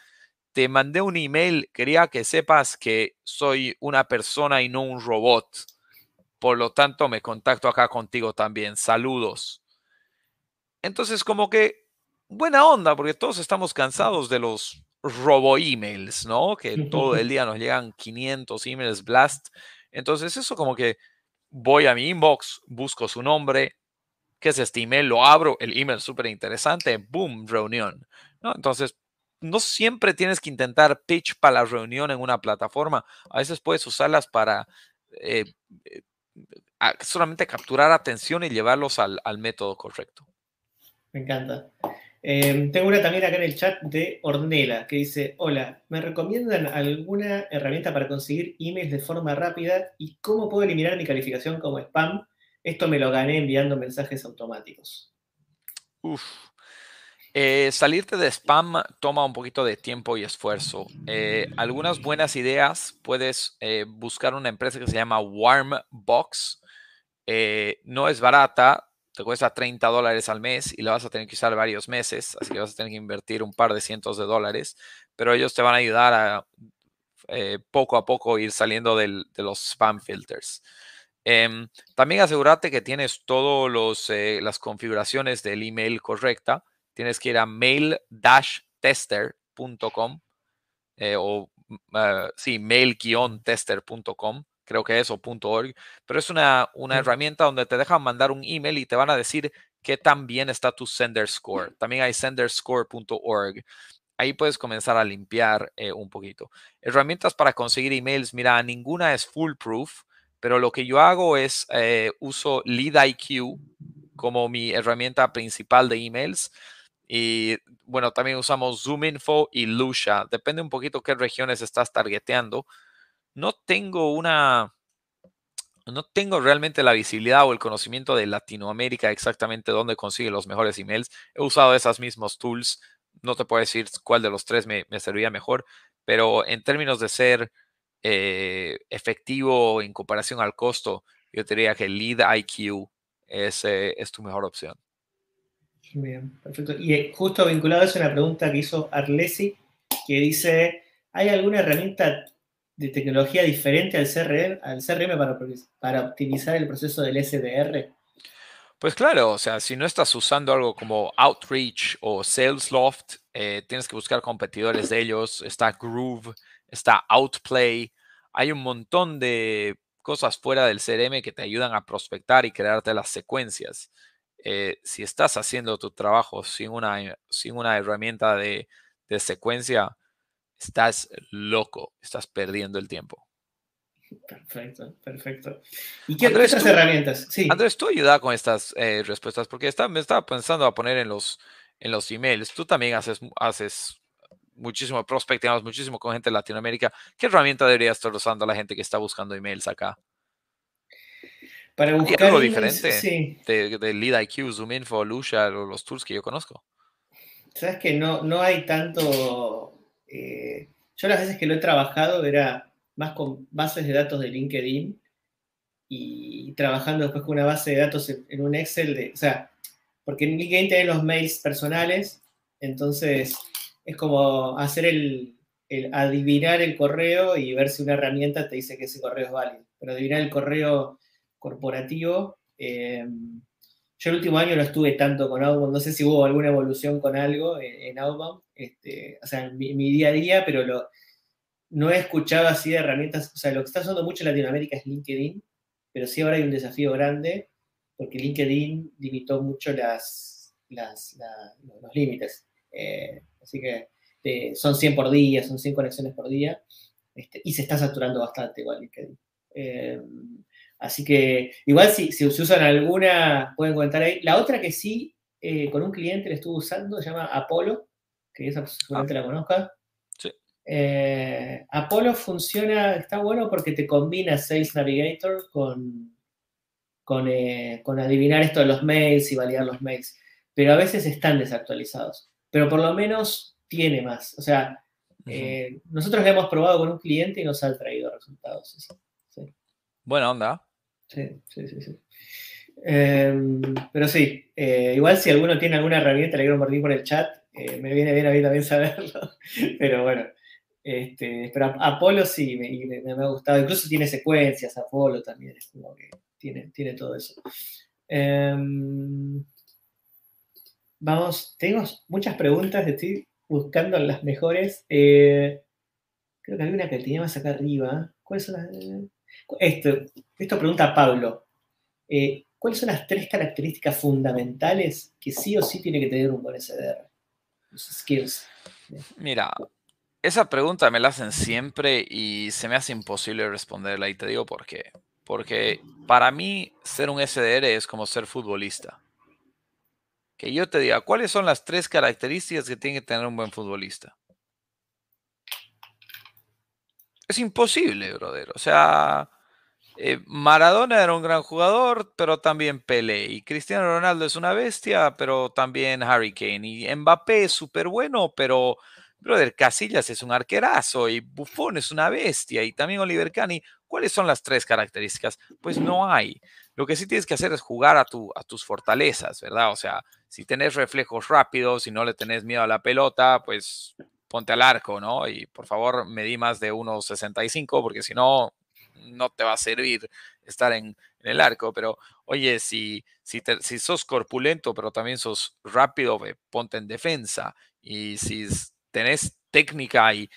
te mandé un email, quería que sepas que soy una persona y no un robot. Por lo tanto, me contacto acá contigo también. Saludos. Entonces, como que buena onda, porque todos estamos cansados de los robo emails, ¿no? Que todo el *laughs* día nos llegan 500 emails blast. Entonces, eso como que voy a mi inbox, busco su nombre, que es este email, lo abro, el email súper interesante, boom, reunión, ¿no? Entonces, no siempre tienes que intentar pitch para la reunión en una plataforma. A veces puedes usarlas para eh, eh, solamente capturar atención y llevarlos al, método correcto. Me encanta. Em, tengo una también acá en el chat de Ornela que dice, hola, ¿me recomiendan alguna herramienta para conseguir emails de forma rápida y cómo puedo eliminar mi calificación como spam? Esto me lo gané enviando mensajes automáticos. Uf, eh, salirte de spam toma un poquito de tiempo y esfuerzo. Eh, algunas buenas ideas, puedes eh, buscar una empresa que se llama Warmbox. no es barata, te cuesta 30 dólares al mes y la vas a tener que usar varios meses, así que vas a tener que invertir un par de cientos de dólares, pero ellos te van a ayudar a poco a poco ir saliendo de los spam filters. Em, también asegúrate que tienes todas las configuraciones del email correcta tienes que ir a mail-tester.com eh, o ah, sí, mail-tester.com, creo que es o .org, pero es una, una herramienta donde te dejan mandar un email y te van a decir qué tan bien está tu sender score. También hay senderscore.org. Ahí puedes comenzar a limpiar eh, un poquito. Herramientas para conseguir emails, mira, ninguna es foolproof, pero lo que yo hago es eh, uso LeadIQ como mi herramienta principal de emails y bueno, también usamos ZoomInfo y Lucia. Depende un poquito qué regiones estás targeteando. No tengo una, no tengo realmente la visibilidad o el conocimiento de Latinoamérica exactamente dónde consigue los mejores emails. He usado esas mismos tools. No te puedo decir cuál de los tres me, serviría mejor, pero en términos de ser eh, efectivo en comparación al costo, yo diría que LeadIQ es, eh, es tu mejor opción. Bien, perfecto. Y eh, justo vinculado a eso, una pregunta que hizo Arlesi, que dice, ¿hay alguna herramienta de tecnología diferente al CRM, para, optimizar el proceso del SDR? Pues claro, o sea, si no estás usando algo como Outreach o SalesLoft, eh, tienes que buscar competidores de ellos. Está Groove, está Outplay. Hay un montón de cosas fuera del CRM que te ayudan a prospectar y crearte las secuencias. Eh, si estás haciendo tu trabajo sin una, sin una herramienta de, secuencia, estás loco, estás perdiendo el tiempo. Perfecto, perfecto. ¿Y qué otras herramientas? Sí. Andrés, tú ayuda con estas eh, respuestas porque me estaba pensando a poner en los, en los emails. Tú también haces, haces muchísimo prospecting, muchísimo con gente de Latinoamérica. ¿Qué herramienta debería estar usando la gente que está buscando emails acá? Para buscar algo diferente de, de LeadIQ, ZoomInfo, Lucia, los tools que yo conozco. Sabes que no, no hay tanto. Eh, yo las veces que lo he trabajado era más con bases de datos de LinkedIn y trabajando después con una base de datos en, un Excel. De, o sea, porque en LinkedIn tienen los mails personales, entonces es como hacer el, el, adivinar el correo y ver si una herramienta te dice que ese correo es válido. Pero adivinar el correo corporativo. Eh, yo el último año no estuve tanto con Outbound, no sé si hubo alguna evolución con algo en, Outbound, este, o sea, en mi, día a día, pero lo, no he escuchado así de herramientas, o sea, lo que está usando mucho en Latinoamérica es LinkedIn, pero sí ahora hay un desafío grande porque LinkedIn limitó mucho las, los límites. Eh, así que eh, son 100 por día, son 100 conexiones por día, este, y se está saturando bastante igual LinkedIn. Eh, así que igual si, si usan alguna, pueden comentar ahí. La otra que sí, con un cliente le estuve usando, se llama Apollo, que esa seguramente la conozca. Sí. Apollo funciona, está bueno porque te combina Sales Navigator con, con, adivinar esto de los mails y validar los mails, pero a veces están desactualizados. Pero por lo menos tiene más. O sea, eh, nosotros lo hemos probado con un cliente y nos ha traído resultados. Buena onda. Sí, sí, sí. sí. Em, pero sí, eh, igual si alguno tiene alguna herramienta, le quiero compartir por el chat, eh, me viene bien a mí también *laughs* saberlo. pero bueno, este, pero Apolo sí, me, ha gustado. Incluso tiene secuencias, Apolo también, es como que tiene, tiene todo eso. Em, vamos, tengo muchas preguntas, estoy buscando las mejores. Eh, creo que hay una que tenía más acá arriba. ¿Cuáles son las...? Esto, esto pregunta Pablo. Eh, ¿Cuáles son las tres características fundamentales que sí o sí tiene que tener un buen SDR? Los skills. Mira, esa pregunta me la hacen siempre y se me hace imposible responderla y te digo por qué. Porque para mí ser un SDR es como ser futbolista. Que yo te diga, ¿cuáles son las tres características que tiene que tener un buen futbolista? Es imposible, brother. O sea, eh, Maradona era un gran jugador, pero también Pelé. Y Cristiano Ronaldo es una bestia, pero también Harry Kane. Y Mbappé es súper bueno, pero brother, Casillas es un arquerazo y Buffon es una bestia y también Oliver Cani. ¿Cuáles son las tres características? Pues no hay. Lo que sí tienes que hacer es jugar a, tu, a tus fortalezas, ¿verdad? O sea, si tenés reflejos rápidos, si no le tenés miedo a la pelota, pues ponte al arco, ¿no? Y por favor, medí más de 1,65 porque si no, no te va a servir estar en, el arco. Pero oye, si, si, si sos corpulento, pero también sos rápido, ponte en defensa. Y si tenés técnica y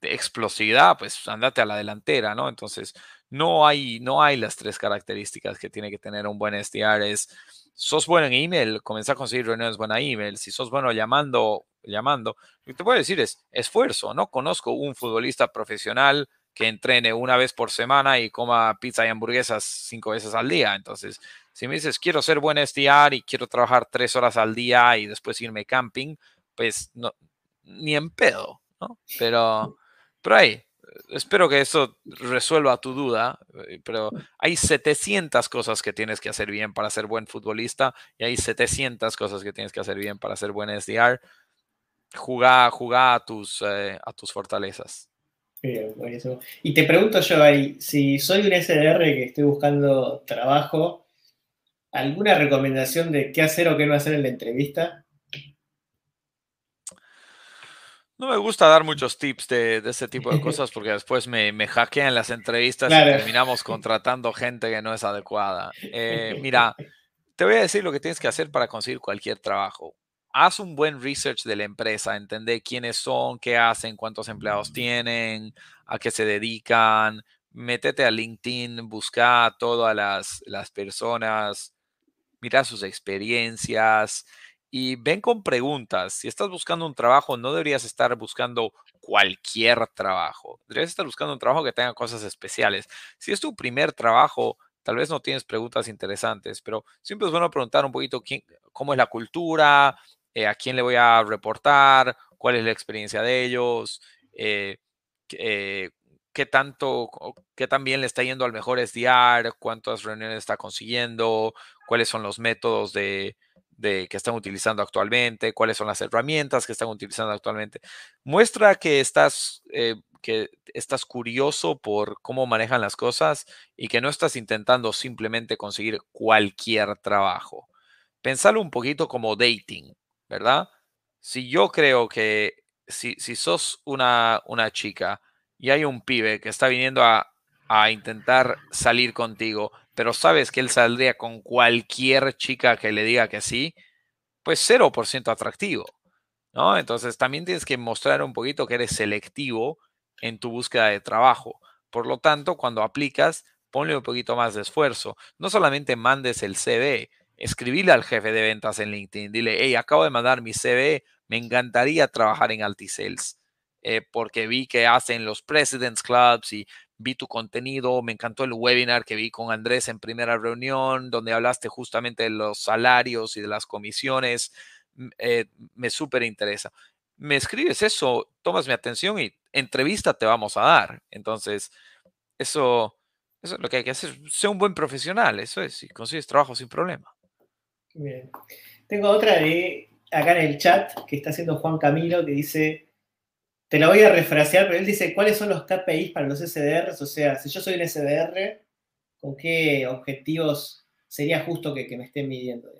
explosividad, pues andate a la delantera, ¿no? Entonces, no hay, no hay las tres características que tiene que tener un buen SDR. Es, sos bueno en email, comenzar a conseguir reuniones buena email. Si sos bueno llamando, llamando, lo que te puedo decir es esfuerzo. No conozco un futbolista profesional que entrene una vez por semana y coma pizza y hamburguesas cinco veces al día. Entonces, si me dices, quiero ser buen SDR y quiero trabajar tres horas al día y después irme camping, pues no, ni en pedo, ¿no? Pero, pero ahí, espero que eso resuelva tu duda, eh, pero hay 700 cosas que tienes que hacer bien para ser buen futbolista y hay 700 cosas que tienes que hacer bien para ser buen SDR. Jugá, jugá a, tus, eh, a tus fortalezas. Bien, buenísimo. Y te pregunto yo ahí, si soy un SDR que estoy buscando trabajo, ¿alguna recomendación de qué hacer o qué no hacer en la entrevista? No me gusta dar muchos tips de, ese tipo de cosas porque después me, me hackean las entrevistas y terminamos contratando gente que no es adecuada. Eh, mira, te voy a decir lo que tienes que hacer para conseguir cualquier trabajo. Haz un buen research de la empresa, entender quiénes son, qué hacen, cuántos empleados tienen, a qué se dedican. Métete a LinkedIn, busca a todas las, las personas, mira sus experiencias y ven con preguntas. Si estás buscando un trabajo, no deberías estar buscando cualquier trabajo. Deberías estar buscando un trabajo que tenga cosas especiales. Si es tu primer trabajo, tal vez no tienes preguntas interesantes, pero siempre es bueno preguntar un poquito quién, cómo es la cultura, eh, a quién le voy a reportar, cuál es la experiencia de ellos, eh, eh, qué tanto, qué tan le está yendo al mejor SDR, cuántas reuniones está consiguiendo, cuáles son los métodos de, que están utilizando actualmente, cuáles son las herramientas que están utilizando actualmente. Muestra que estás, que estás curioso por cómo manejan las cosas y que no estás intentando simplemente conseguir cualquier trabajo. Pensalo un poquito como dating, ¿verdad? Si yo creo que si, si sos una, una chica y hay un pibe que está viniendo a, a intentar salir contigo, pero sabes que él saldría con cualquier chica que le diga que sí, pues 0% atractivo, ¿no? Entonces también tienes que mostrar un poquito que eres selectivo en tu búsqueda de trabajo. Por lo tanto, cuando aplicas, ponle un poquito más de esfuerzo. No solamente mandes el CV, escribile al jefe de ventas en LinkedIn, dile, hey, acabo de mandar mi CV, me encantaría trabajar en Altisales, eh, porque vi que hacen los Presidents Clubs y vi tu contenido, me encantó el webinar que vi con Andrés en primera reunión, donde hablaste justamente de los salarios y de las comisiones, eh, me súper interesa. Me escribes eso, tomas mi atención y entrevista te vamos a dar. Entonces, eso, eso es lo que hay que hacer. Sé un buen profesional, eso es, y consigues trabajo sin problema. Bien. Tengo otra de acá en el chat que está haciendo Juan Camilo que dice, te la voy a refrasear, pero él dice, ¿cuáles son los KPIs para los SDRs? O sea, si yo soy un SDR, ¿con qué objetivos sería justo que, me estén midiendo?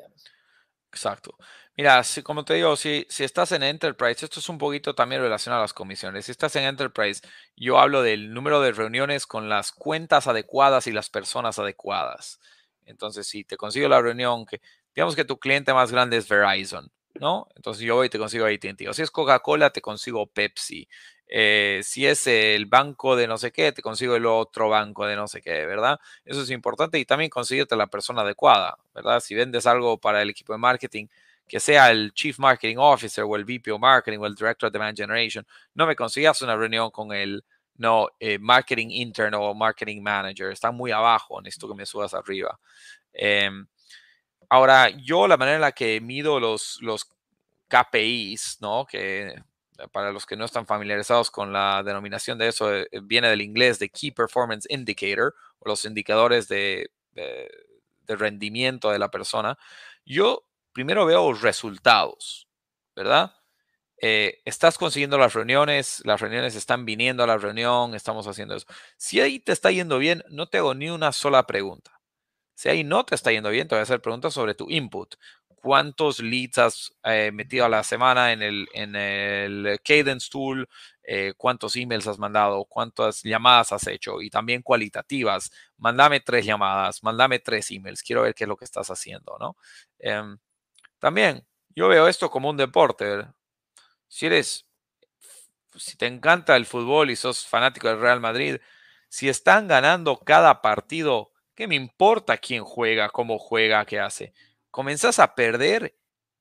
Exacto. Mira, como te digo, si, si estás en Enterprise, esto es un poquito también relacionado a las comisiones. Si estás en Enterprise, yo hablo del número de reuniones con las cuentas adecuadas y las personas adecuadas. Entonces, si te consigo la reunión, que digamos que tu cliente más grande es Verizon, ¿no? Entonces yo voy y te consigo AT&T. O si es Coca-Cola, te consigo Pepsi. Eh, si es el banco de no sé qué, te consigo el otro banco de no sé qué, ¿verdad? Eso es importante y también consíguete la persona adecuada, ¿verdad? Si vendes algo para el equipo de marketing, que sea el Chief Marketing Officer o el VP of Marketing o el Director of Demand Generation, no me consigas una reunión con el no, eh, Marketing Intern o Marketing Manager, está muy abajo, necesito que me subas arriba. Em, ahora, yo la manera en la que mido los, KPIs, ¿no? Que para los que no están familiarizados con la denominación de eso, eh, viene del inglés de Key Performance Indicator o los indicadores de rendimiento de la persona. Yo primero veo resultados, ¿verdad? Eh, estás consiguiendo las reuniones, las reuniones están viniendo a la reunión, estamos haciendo eso. Si ahí te está yendo bien, no te hago ni una sola pregunta. Si ahí no te está yendo bien, te voy a hacer preguntas sobre tu input. ¿Cuántos leads has eh, metido a la semana en el, en el Cadence Tool? Eh, ¿Cuántos emails has mandado? ¿Cuántas llamadas has hecho? Y también cualitativas. Mándame tres llamadas, mándame tres emails. Quiero ver qué es lo que estás haciendo, ¿no? Em, también, yo veo esto como un deporte. Si eres, si te encanta el fútbol y sos fanático del Real Madrid, si están ganando cada partido, ¿qué me importa quién juega, cómo juega, qué hace? Comenzás a perder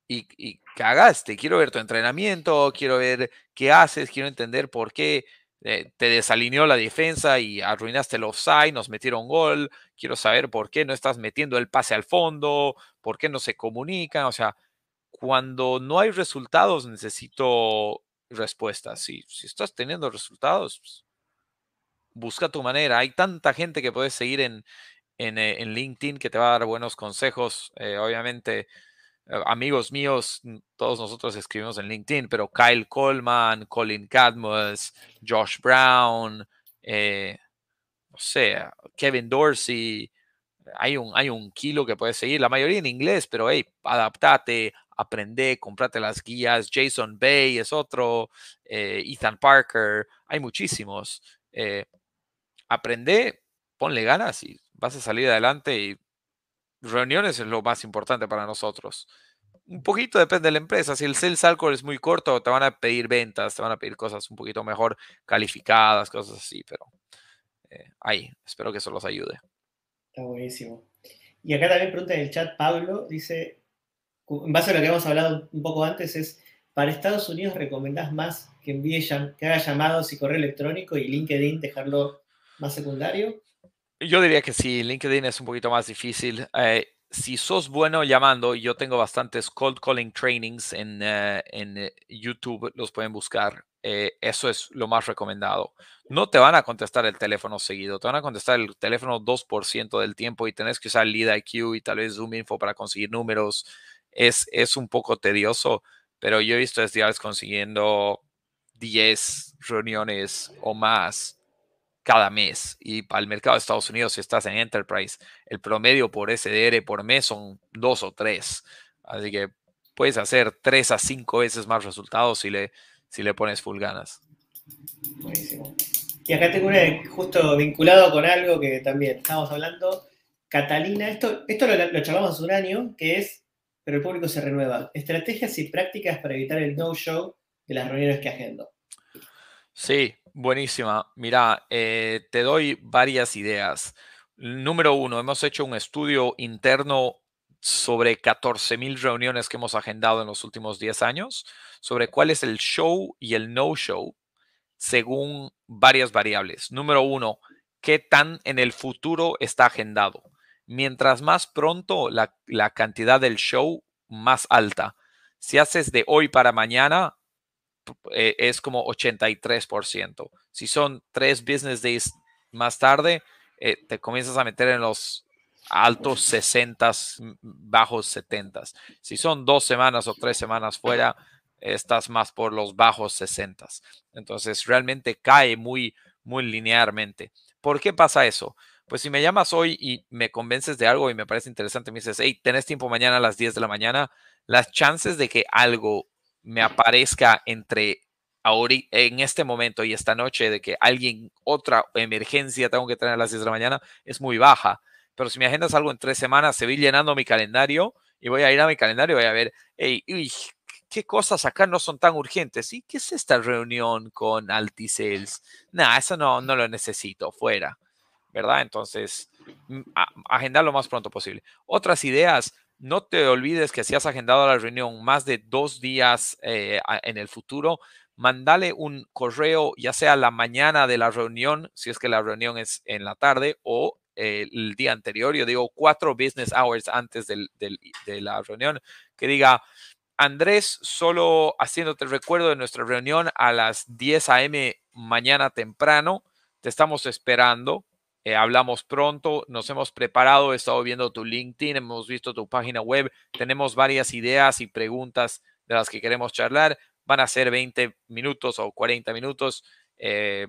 y, cagaste. Quiero ver tu entrenamiento, quiero ver qué haces, quiero entender por qué eh, te desalineó la defensa y arruinaste el offside, nos metieron gol, quiero saber por qué no estás metiendo el pase al fondo, por qué no se comunican, o sea, cuando no hay resultados necesito respuestas. Si, si estás teniendo resultados, pues, busca tu manera. Hay tanta gente que puedes seguir en, en, eh, LinkedIn que te va a dar buenos consejos. Eh, obviamente, eh, amigos míos, todos nosotros escribimos en LinkedIn, pero Kyle Coleman, Colin Cadmus, Josh Brown, no sé, Kevin Dorsey, hay un, hay un kilo que puedes seguir, la mayoría en inglés, pero hey, adaptate, aprende, comprate las guías. Jason Bay es otro, Ethan Parker, hay muchísimos. aprende, ponle ganas y vas a salir adelante y reuniones es lo más importante para nosotros. Un poquito depende de la empresa. Si el sales cycle es muy corto, te van a pedir ventas, te van a pedir cosas un poquito mejor calificadas, cosas así, pero eh, ahí, espero que eso los ayude. Está buenísimo. Y acá también pregunta en el chat Pablo, dice, en base a lo que hemos hablado un poco antes, es, para Estados Unidos recomendás más que envíe, que haga llamados y correo electrónico y LinkedIn dejarlo más secundario? Yo diría que sí, LinkedIn es un poquito más difícil. Eh, si sos bueno llamando, yo tengo bastantes cold calling trainings en, eh, en eh, YouTube, los pueden buscar. eso es lo más recomendado. No te van a contestar el teléfono seguido, te van a contestar el teléfono 2% del tiempo y tenés que usar Lead IQ y tal vez Zoom Info para conseguir números. Es, es un poco tedioso, pero yo he visto SDRs consiguiendo 10 reuniones o más cada mes. Y para el mercado de Estados Unidos, si estás en Enterprise, el promedio por SDR por mes son dos o tres. Así que puedes hacer tres a cinco veces más resultados si le, si le pones full ganas. Buenísimo. Y acá tengo una justo vinculado con algo que también estamos hablando. Catalina, esto, esto lo, lo charlamos hace un año, que es, pero el público se renueva. Estrategias y prácticas para evitar el no-show de las reuniones que agendo. Sí, Buenísima. Mira, eh, te doy varias ideas. Número uno, hemos hecho un estudio interno sobre 14.000 reuniones que hemos agendado en los últimos 10 años, sobre cuál es el show y el no-show según varias variables. Número uno, qué tan en el futuro está agendado. Mientras más pronto la, la cantidad del show, más alta. Si haces de hoy para mañana, eh, es como 83%. Si son tres business days más tarde, eh, te comienzas a meter en los altos 60, bajos 70. Si son dos semanas o tres semanas fuera, estás más por los bajos 60. Entonces realmente cae muy, muy linealmente. ¿Por qué pasa eso? Pues si me llamas hoy y me convences de algo y me parece interesante, me dices, hey, tenés tiempo mañana a las 10 de la mañana, las chances de que algo me aparezca entre ahora, en este momento y esta noche de que alguien, otra emergencia tengo que tener a las 10 de la mañana, es muy baja. Pero si me agendas algo en tres semanas, se voy llenando mi calendario y voy a ir a mi calendario y voy a ver, hey, uy, qué cosas acá no son tan urgentes. ¿Y qué es esta reunión con Altisales? Nah, eso no, no lo necesito, fuera. ¿Verdad? Entonces, mm, agendar lo más pronto posible. Otras ideas, no te olvides que si has agendado la reunión más de dos días eh, en el futuro, mandale un correo, ya sea la mañana de la reunión, si es que la reunión es en la tarde, o el día anterior, yo digo cuatro business hours antes de la reunión, que diga, Andrés, solo haciéndote recuerdo de nuestra reunión a las 10 a.m. mañana temprano, te estamos esperando. Eh, hablamos pronto, nos hemos preparado, he estado viendo tu LinkedIn, hemos visto tu página web, tenemos varias ideas y preguntas de las que queremos charlar. Van a ser 20 minutos o 40 minutos. Eh,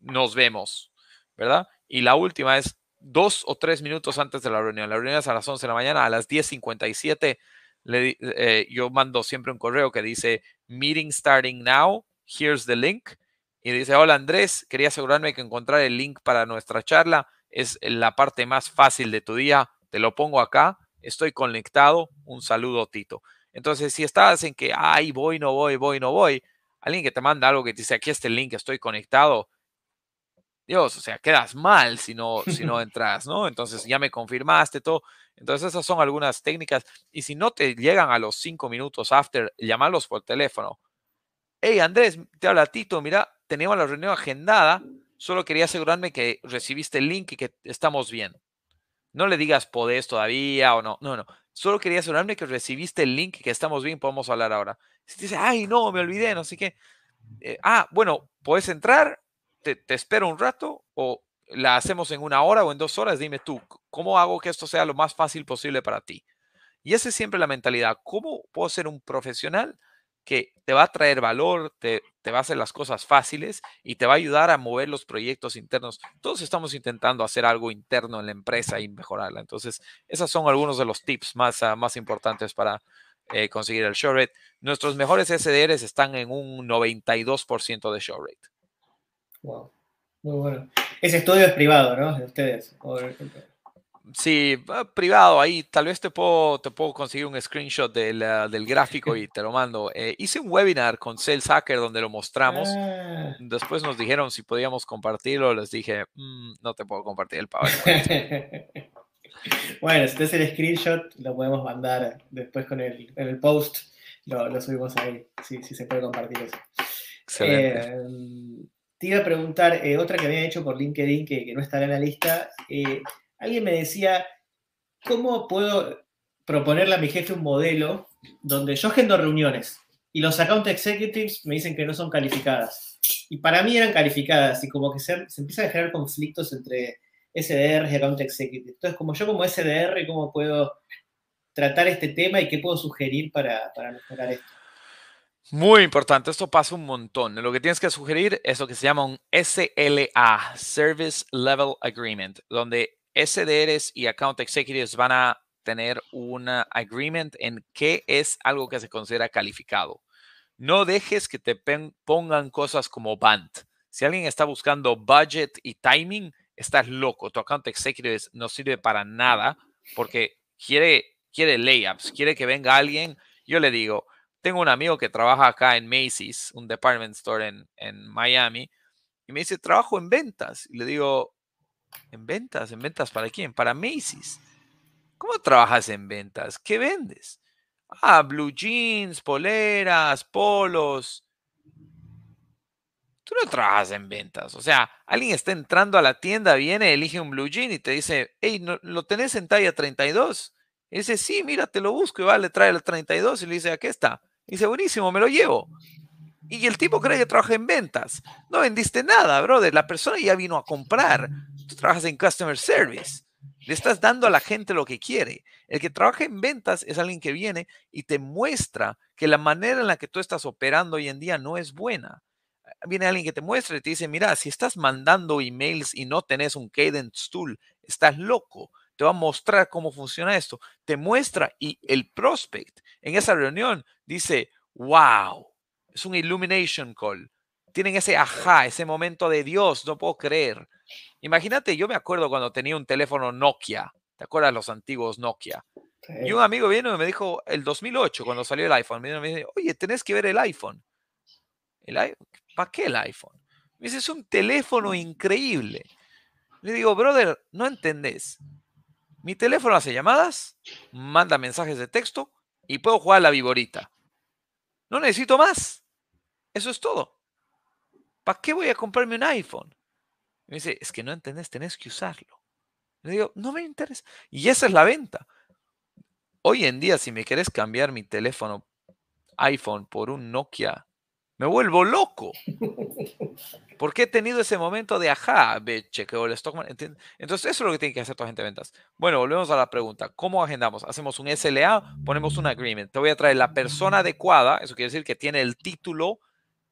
nos vemos, ¿verdad? Y la última es dos o tres minutos antes de la reunión. La reunión es a las 11 de la mañana, a las 10.57 le, eh, yo mando siempre un correo que dice meeting starting now, here's the link. Y dice, hola Andrés, quería asegurarme que encontrar el link para nuestra charla es la parte más fácil de tu día. Te lo pongo acá, estoy conectado. Un saludo, Tito. Entonces, si estás en que, ay, voy, no voy, voy, no voy, alguien que te manda algo que te dice, aquí está el link, estoy conectado, Dios, o sea, quedas mal si no, si no *laughs* entras, ¿no? Entonces ya me confirmaste todo. Entonces esas son algunas técnicas. Y si no te llegan a los cinco minutos after, llamarlos por teléfono. Hey, Andrés, te habla Tito, mira, teníamos la reunión agendada, solo quería asegurarme que recibiste el link y que estamos bien. No le digas podés todavía o no, no, no. Solo quería asegurarme que recibiste el link y que estamos bien, podemos hablar ahora. Si te dice, ay, no, me olvidé, no sé qué. Eh, ah, bueno, puedes entrar, te, espero un rato o la hacemos en una hora o en dos horas, dime tú, ¿cómo hago que esto sea lo más fácil posible para ti? Y esa es siempre la mentalidad. ¿Cómo puedo ser un profesional que te va a traer valor, te, te, va a hacer las cosas fáciles y te va a ayudar a mover los proyectos internos? Todos estamos intentando hacer algo interno en la empresa y mejorarla. Entonces, esos son algunos de los tips más, uh, más importantes para eh, conseguir el show rate. Nuestros mejores SDRs están en un 92% de show rate. Wow. Muy bueno. Ese estudio es privado, ¿no? De ustedes. Sí, privado ahí. Tal vez te puedo, te puedo conseguir un screenshot del, ah, del gráfico y te lo mando. Eh, hice un webinar con Sales Hacker donde lo mostramos. Ah. Después nos dijeron si podíamos compartirlo. Les dije, mm, no te puedo compartir el PowerPoint. *laughs* bueno, si es el screenshot, lo podemos mandar después con el, el post. Lo, lo, subimos ahí. Sí, sí se puede compartir eso. Excelente. Eh, te iba a preguntar, eh, otra que había hecho por LinkedIn que, no estará en la lista. Alguien me decía, ¿cómo puedo proponerle a mi jefe un modelo donde yo agendo reuniones y los account executives me dicen que no son calificadas? Y para mí eran calificadas y como que se, empiezan a generar conflictos entre SDR y account executives. Entonces, como yo como SDR, ¿cómo puedo tratar este tema y qué puedo sugerir para mejorar esto? Muy importante, esto pasa un montón. Lo que tienes que sugerir es lo que se llama un SLA, Service Level Agreement, donde SDRs y Account Executives van a tener un agreement en qué es algo que se considera calificado. No dejes que te pongan cosas como BANT. Si alguien está buscando budget y timing, estás loco. Tu account executive no sirve para nada porque quiere, quiere layups, quiere que venga alguien. Yo le digo, tengo un amigo que trabaja acá en Macy's, un department store en, en Miami, y me dice, trabajo en ventas. Y le digo, ¿En ventas? ¿En ventas para quién? Para Macy's. ¿Cómo trabajas en ventas? ¿Qué vendes? Ah, blue jeans, poleras, polos. Tú no trabajas en ventas. O sea, alguien está entrando a la tienda, viene, elige un blue jean y te dice, hey, ¿lo tenés en talla 32? Y dice, sí, mira, te lo busco y va, le trae el 32 y le dice, aquí está. Y dice, buenísimo, me lo llevo. Y el tipo cree que trabaja en ventas. No vendiste nada, brother. La persona ya vino a comprar. Tú trabajas en customer service. Le estás dando a la gente lo que quiere. El que trabaja en ventas es alguien que viene y te muestra que la manera en la que tú estás operando hoy en día no es buena. Viene alguien que te muestra y te dice, mira, si estás mandando emails y no tenés un cadence tool, estás loco. Te va a mostrar cómo funciona esto. Te muestra y el prospect en esa reunión dice, wow, es un illumination call. Tienen ese ajá, ese momento de Dios, no puedo creer. Imagínate, yo me acuerdo cuando tenía un teléfono Nokia. ¿Te acuerdas los antiguos Nokia? Y un amigo vino y me dijo, el 2008, cuando salió el iPhone, me dijo, oye, tenés que ver el iPhone. ¿El ¿Para qué el iPhone? Me dice, es un teléfono increíble. Le digo, brother, no entendés. Mi teléfono hace llamadas, manda mensajes de texto y puedo jugar a la viborita. No necesito más. Eso es todo. ¿Para qué voy a comprarme un iPhone? me dice, es que no entendés, tenés que usarlo. Le digo, no me interesa. Y esa es la venta. Hoy en día, si me querés cambiar mi teléfono iPhone por un Nokia, me vuelvo loco. Porque he tenido ese momento de ajá, chequeo el stock. Entonces, eso es lo que tiene que hacer toda gente de ventas. Bueno, volvemos a la pregunta. ¿Cómo agendamos? Hacemos un SLA, ponemos un agreement. Te voy a traer la persona adecuada, eso quiere decir que tiene el título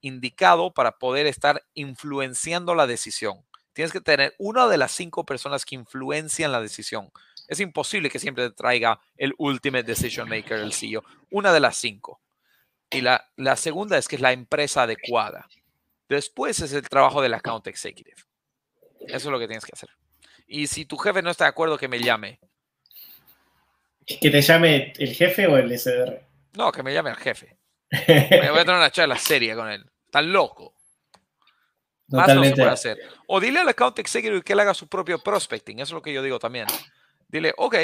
indicado para poder estar influenciando la decisión. Tienes que tener una de las cinco personas que influencian la decisión. Es imposible que siempre te traiga el ultimate decision maker, el CEO. Una de las cinco. Y la, la segunda es que es la empresa adecuada. Después es el trabajo del account executive. Eso es lo que tienes que hacer. Y si tu jefe no está de acuerdo, que me llame. ¿Que te llame el jefe o el SDR? No, que me llame el jefe. Me *laughs* voy a tener una charla seria con él. Está loco. Más no se puede hacer. O dile al account executive que él haga su propio prospecting. Eso es lo que yo digo también. Dile, ok,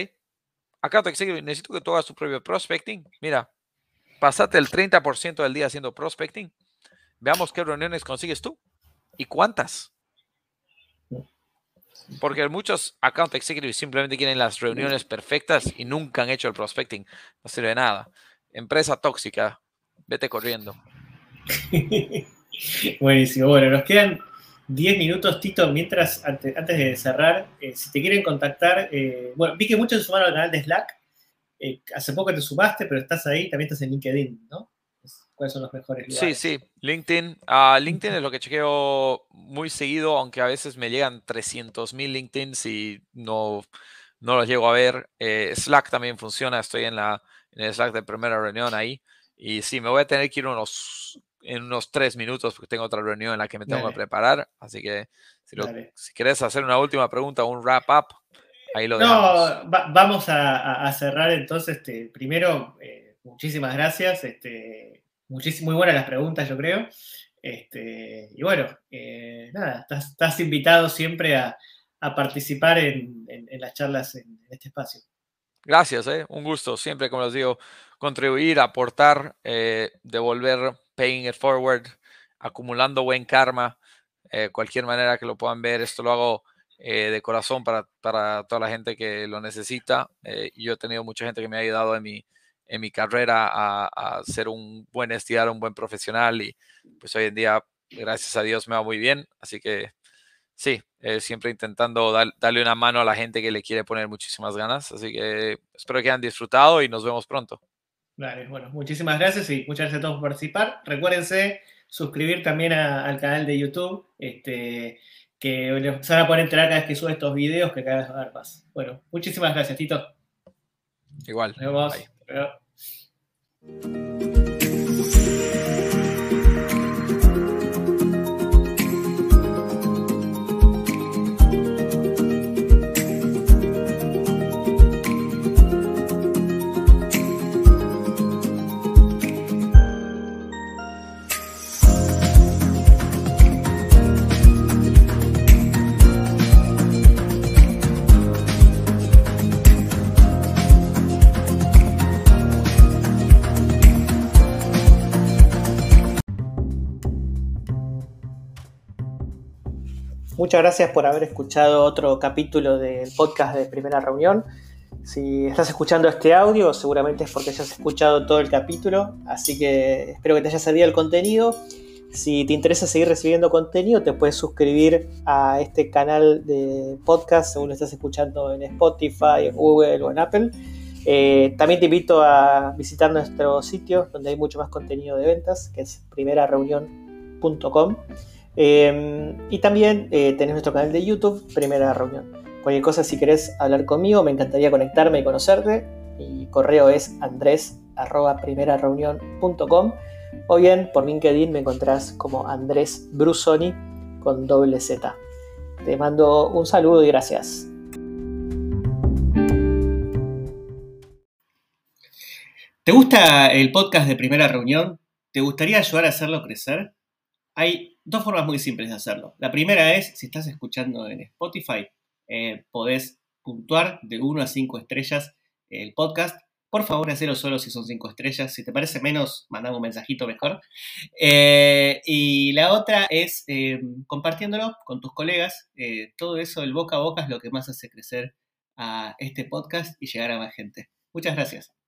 account executive, necesito que tú hagas tu propio prospecting. Mira, pasate el 30% del día haciendo prospecting Veamos qué reuniones consigues tú y cuántas. Porque muchos account executives simplemente quieren las reuniones perfectas y nunca han hecho el prospecting. No sirve de nada. Empresa tóxica, vete corriendo. *laughs* Buenísimo. Bueno, nos quedan 10 minutos, Tito, mientras, antes, de cerrar, eh, si te quieren contactar, eh, bueno, vi que muchos se sumaron al canal de Slack. Eh, hace poco te sumaste, pero estás ahí, también estás en LinkedIn, ¿no? cuáles son los mejores lugares. Sí, sí, LinkedIn. Uh, LinkedIn es lo que chequeo muy seguido, aunque a veces me llegan 300 mil LinkedIn y no, no los llego a ver. Slack también funciona, estoy en, la, en el Slack de primera reunión ahí. Y sí, me voy a tener que ir unos, en unos tres minutos porque tengo otra reunión en la que me tengo que preparar. Así que si, si quieres hacer una última pregunta, un wrap up, ahí lo dejamos. No, vamos a, a, cerrar entonces. Este, primero, eh, muchísimas gracias. Este, muy buenas las preguntas, yo creo. Este, y bueno, eh, nada, estás, invitado siempre a, participar en, las charlas en, este espacio. Gracias, eh, un gusto. Siempre, como les digo, contribuir, aportar, eh, devolver, paying it forward, acumulando buen karma, cualquier manera que lo puedan ver. Esto lo hago de corazón para, para, toda la gente que lo necesita. yo he tenido mucha gente que me ha ayudado en mi, en mi carrera a, ser un buen estudiar, un buen profesional y pues hoy en día, gracias a Dios, me va muy bien. Así que sí, eh, siempre intentando darle una mano a la gente que le quiere poner muchísimas ganas. Así que espero que hayan disfrutado y nos vemos pronto. Vale, bueno, muchísimas gracias y muchas gracias a todos por participar. Recuérdense suscribir también al canal de YouTube, este, que se van a poder enterar cada vez que sube estos videos, que cada vez va a haber más. Bueno, muchísimas gracias, Tito. Igual. Nos vemos. Bye. Muchas gracias por haber escuchado otro capítulo del podcast de Primera Reunión. Si estás escuchando este audio, seguramente es porque ya has escuchado todo el capítulo, así que espero que te haya servido el contenido. Si te interesa seguir recibiendo contenido, te puedes suscribir a este canal de podcast según lo estás escuchando en Spotify, en Google o en Apple. Eh, también te invito a visitar nuestro sitio donde hay mucho más contenido de ventas, que es primerareunión.com. Eh, y también eh, tenés nuestro canal de YouTube, Primera Reunión. Cualquier cosa, si querés hablar conmigo, me encantaría conectarme y conocerte. Mi correo es andres.primerareunión.com o bien por LinkedIn me encontrás como Andrés Brusoni con doble Z. Te mando un saludo y gracias. ¿Te gusta el podcast de primera reunión? ¿Te gustaría ayudar a hacerlo crecer? Hay dos formas muy simples de hacerlo. La primera es, si estás escuchando en Spotify, eh, podés puntuar de 1 a 5 estrellas el podcast. Por favor, hacelo solo si son 5 estrellas. Si te parece menos, mandame un mensajito mejor. Eh, y la otra es eh, compartiéndolo con tus colegas. todo eso, el boca a boca, es lo que más hace crecer a este podcast y llegar a más gente. Muchas gracias.